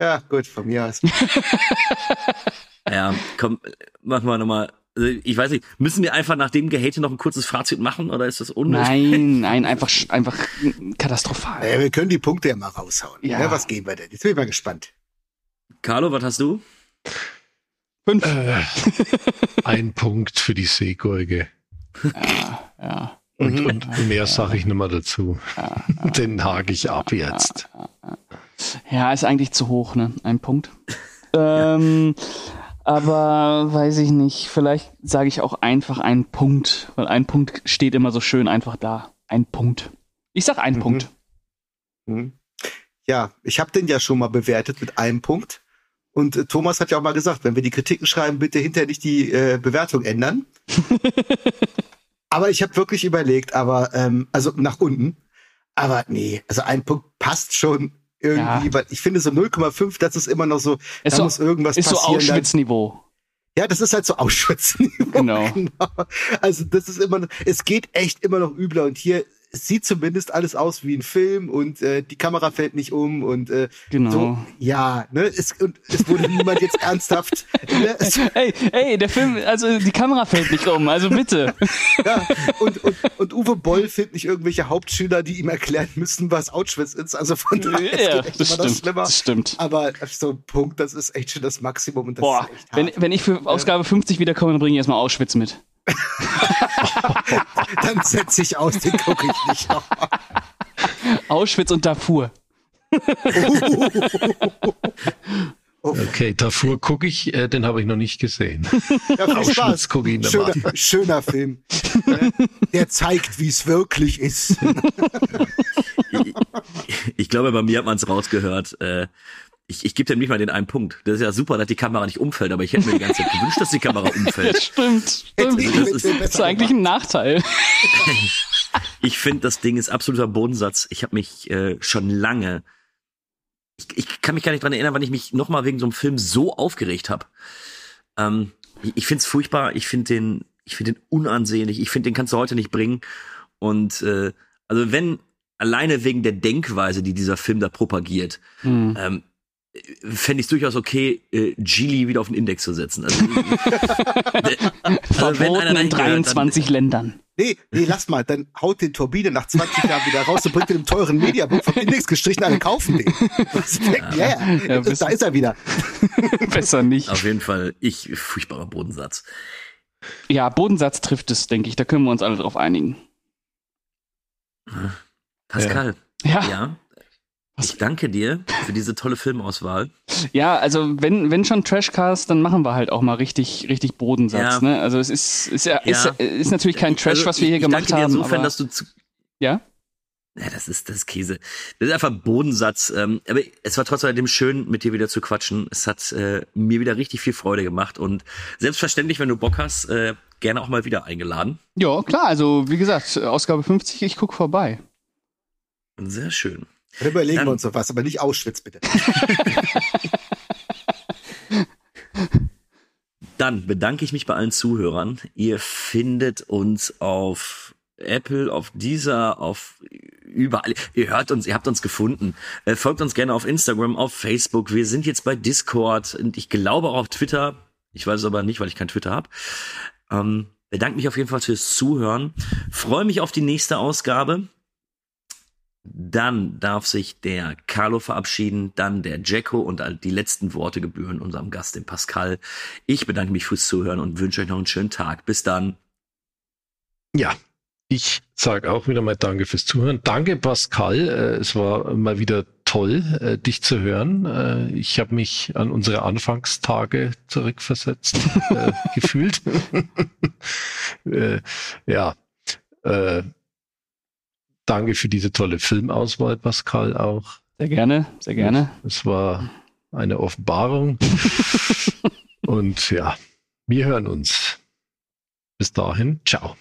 Ja, gut, von mir aus. Ja, komm, machen wir nochmal. Also, ich weiß nicht, müssen wir einfach nach dem Gehate noch ein kurzes Fazit machen oder ist das unnötig? Nein, nein, einfach, einfach katastrophal. Naja, wir können die Punkte ja mal raushauen. Ja. Ja. was geben wir denn? Jetzt bin ich mal gespannt. Carlo, was hast du? Fünf. Äh, ein Punkt für die Seegurke. Ja, ja. Und, Mhm. und mehr sage ich nicht mehr dazu. Den hake ich ab jetzt. Ja, ist eigentlich zu hoch, ne? Ein Punkt. ähm, aber weiß ich nicht. Vielleicht sage ich auch einfach einen Punkt, weil ein Punkt steht immer so schön einfach da. Ein Punkt. Ich sag einen Mhm. Punkt. Hm. Ja, ich habe den ja schon mal bewertet mit einem Punkt. Und äh, Thomas hat ja auch mal gesagt, wenn wir die Kritiken schreiben, bitte hinterher nicht die äh, Bewertung ändern. aber ich habe wirklich überlegt, aber ähm, also nach unten. Aber nee, also ein Punkt passt schon irgendwie, Ja. weil ich finde so 0,5, das ist immer noch so, Ist da so- muss irgendwas Ist so passieren. dann- Auschwitz-Niveau. Ja, das ist halt so Auschwitz. Genau. Also das ist immer, noch- es geht echt immer noch übler und hier es sieht zumindest alles aus wie ein Film und äh, die Kamera fällt nicht um und äh, Genau. so, ja, ne, es, und es wurde niemand jetzt ernsthaft, ne, Ey, ey, der Film, also die Kamera fällt nicht um, also bitte. ja, und, und, und Uwe Boll findet nicht irgendwelche Hauptschüler, die ihm erklären müssen, was Auschwitz ist, also von daher, ja, echt das stimmt. schlimmer. Das stimmt. Aber so ein Punkt, das ist echt schon das Maximum und das Boah, ist echt wenn, hart. wenn ich für Ausgabe 50 wiederkomme, dann bringe ich erstmal Auschwitz mit. Dann setze ich aus, den gucke ich nicht noch. Auschwitz und Darfur. Okay, davor gucke ich, äh, den habe ich noch nicht gesehen. Ja, Auschwitz gucke ich der Schöner, schöner Film. Der zeigt, wie es wirklich ist. ich, ich glaube, bei mir hat man es rausgehört. Äh, ich ich gebe dem nicht mal den einen Punkt. Das ist ja super, dass die Kamera nicht umfällt, aber ich hätte mir die ganze Zeit gewünscht, dass die Kamera umfällt. Stimmt, stimmt. Ich das ist- Das ist eigentlich ein Nachteil. Ich finde, das Ding ist absoluter Bodensatz. Ich habe mich äh, schon lange, ich, ich kann mich gar nicht dran erinnern, wann ich mich noch mal wegen so einem Film so aufgeregt habe. Ähm, ich ich finde es furchtbar. Ich finde den, ich finde den unansehnlich. Ich finde, den kannst du heute nicht bringen. Und äh, also wenn alleine wegen der Denkweise, die dieser Film da propagiert, Hm. ähm, fände ich es durchaus okay, äh, Geely wieder auf den Index zu setzen. Also, äh, also wenn einer in dahin gehört, dann- 23 Ländern. Nee, nee, lass mal, dann haut den Turbine nach 20 Jahren wieder raus und bringt den im teuren Mediabook vom Index gestrichen, alle kaufen den. Ja, ja, Ja, da ist er wieder. Besser nicht. Auf jeden Fall, ich, furchtbarer Bodensatz. Ja, Bodensatz trifft es, denke ich. Da können wir uns alle drauf einigen. Pascal, Ja, ja. Ja. Ich danke dir für diese tolle Filmauswahl. also wenn, wenn schon Trashcast, dann machen wir halt auch mal richtig, richtig Bodensatz. Ja. Ne? Also es ist, ist, ja, Ja. ist, ist natürlich kein Trash, Also, was wir ich- hier ich gemacht danke dir haben. insofern, aber, dass du zu, ja? Ja, das ist, das ist Käse. Das ist einfach Bodensatz. Ähm, aber es war trotzdem schön, mit dir wieder zu quatschen. Es hat äh, mir wieder richtig viel Freude gemacht und selbstverständlich, wenn du Bock hast, äh, gerne auch mal wieder eingeladen. Ja, klar. Also wie gesagt, Ausgabe 50, ich guck vorbei. Sehr schön. Dann überlegen Dann- wir uns noch was, aber nicht Auschwitz, bitte. Dann bedanke ich mich bei allen Zuhörern. Ihr findet uns auf Apple, auf dieser, auf überall. Ihr hört uns, ihr habt uns gefunden. Äh, folgt uns gerne auf Instagram, auf Facebook. Wir sind jetzt bei Discord und ich glaube auch auf Twitter. Ich weiß es aber nicht, weil ich kein Twitter habe. Ähm, bedanke mich auf jeden Fall fürs Zuhören. Freue mich auf die nächste Ausgabe. Dann darf sich der Carlo verabschieden, dann der Jacko und die letzten Worte gebühren unserem Gast, dem Pascal. Ich bedanke mich fürs Zuhören und wünsche euch noch einen schönen Tag. Bis dann. Ja, ich sage auch wieder mal Danke fürs Zuhören. Danke, Pascal. Äh, es war mal wieder toll, äh, dich zu hören. Äh, ich habe mich an unsere Anfangstage zurückversetzt gefühlt. ja. Danke für diese tolle Filmauswahl, Pascal, auch. Sehr gerne, sehr gerne. Es war eine Offenbarung. Und ja, wir hören uns. Bis dahin, ciao.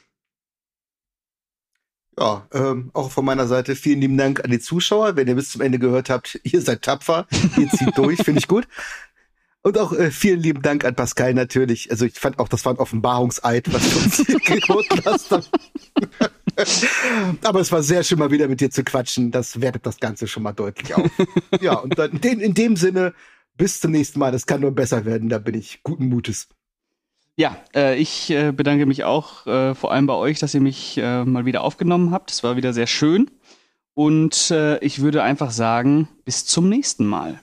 Ja, ähm, auch von meiner Seite vielen lieben Dank an die Zuschauer. Wenn ihr bis zum Ende gehört habt, ihr seid tapfer, ihr zieht durch, finde ich gut. Und auch äh, vielen lieben Dank an Pascal natürlich. Also ich fand auch, das war ein Offenbarungseid, was du uns hier geboten hast. Aber es war sehr schön, mal wieder mit dir zu quatschen. Das wertet das Ganze schon mal deutlich auf. Ja, und dann in, in dem Sinne, bis zum nächsten Mal. Das kann nur besser werden, da bin ich guten Mutes. Ja, äh, ich äh, bedanke mich auch äh, vor allem bei euch, dass ihr mich äh, mal wieder aufgenommen habt. Es war wieder sehr schön. Und äh, ich würde einfach sagen, bis zum nächsten Mal.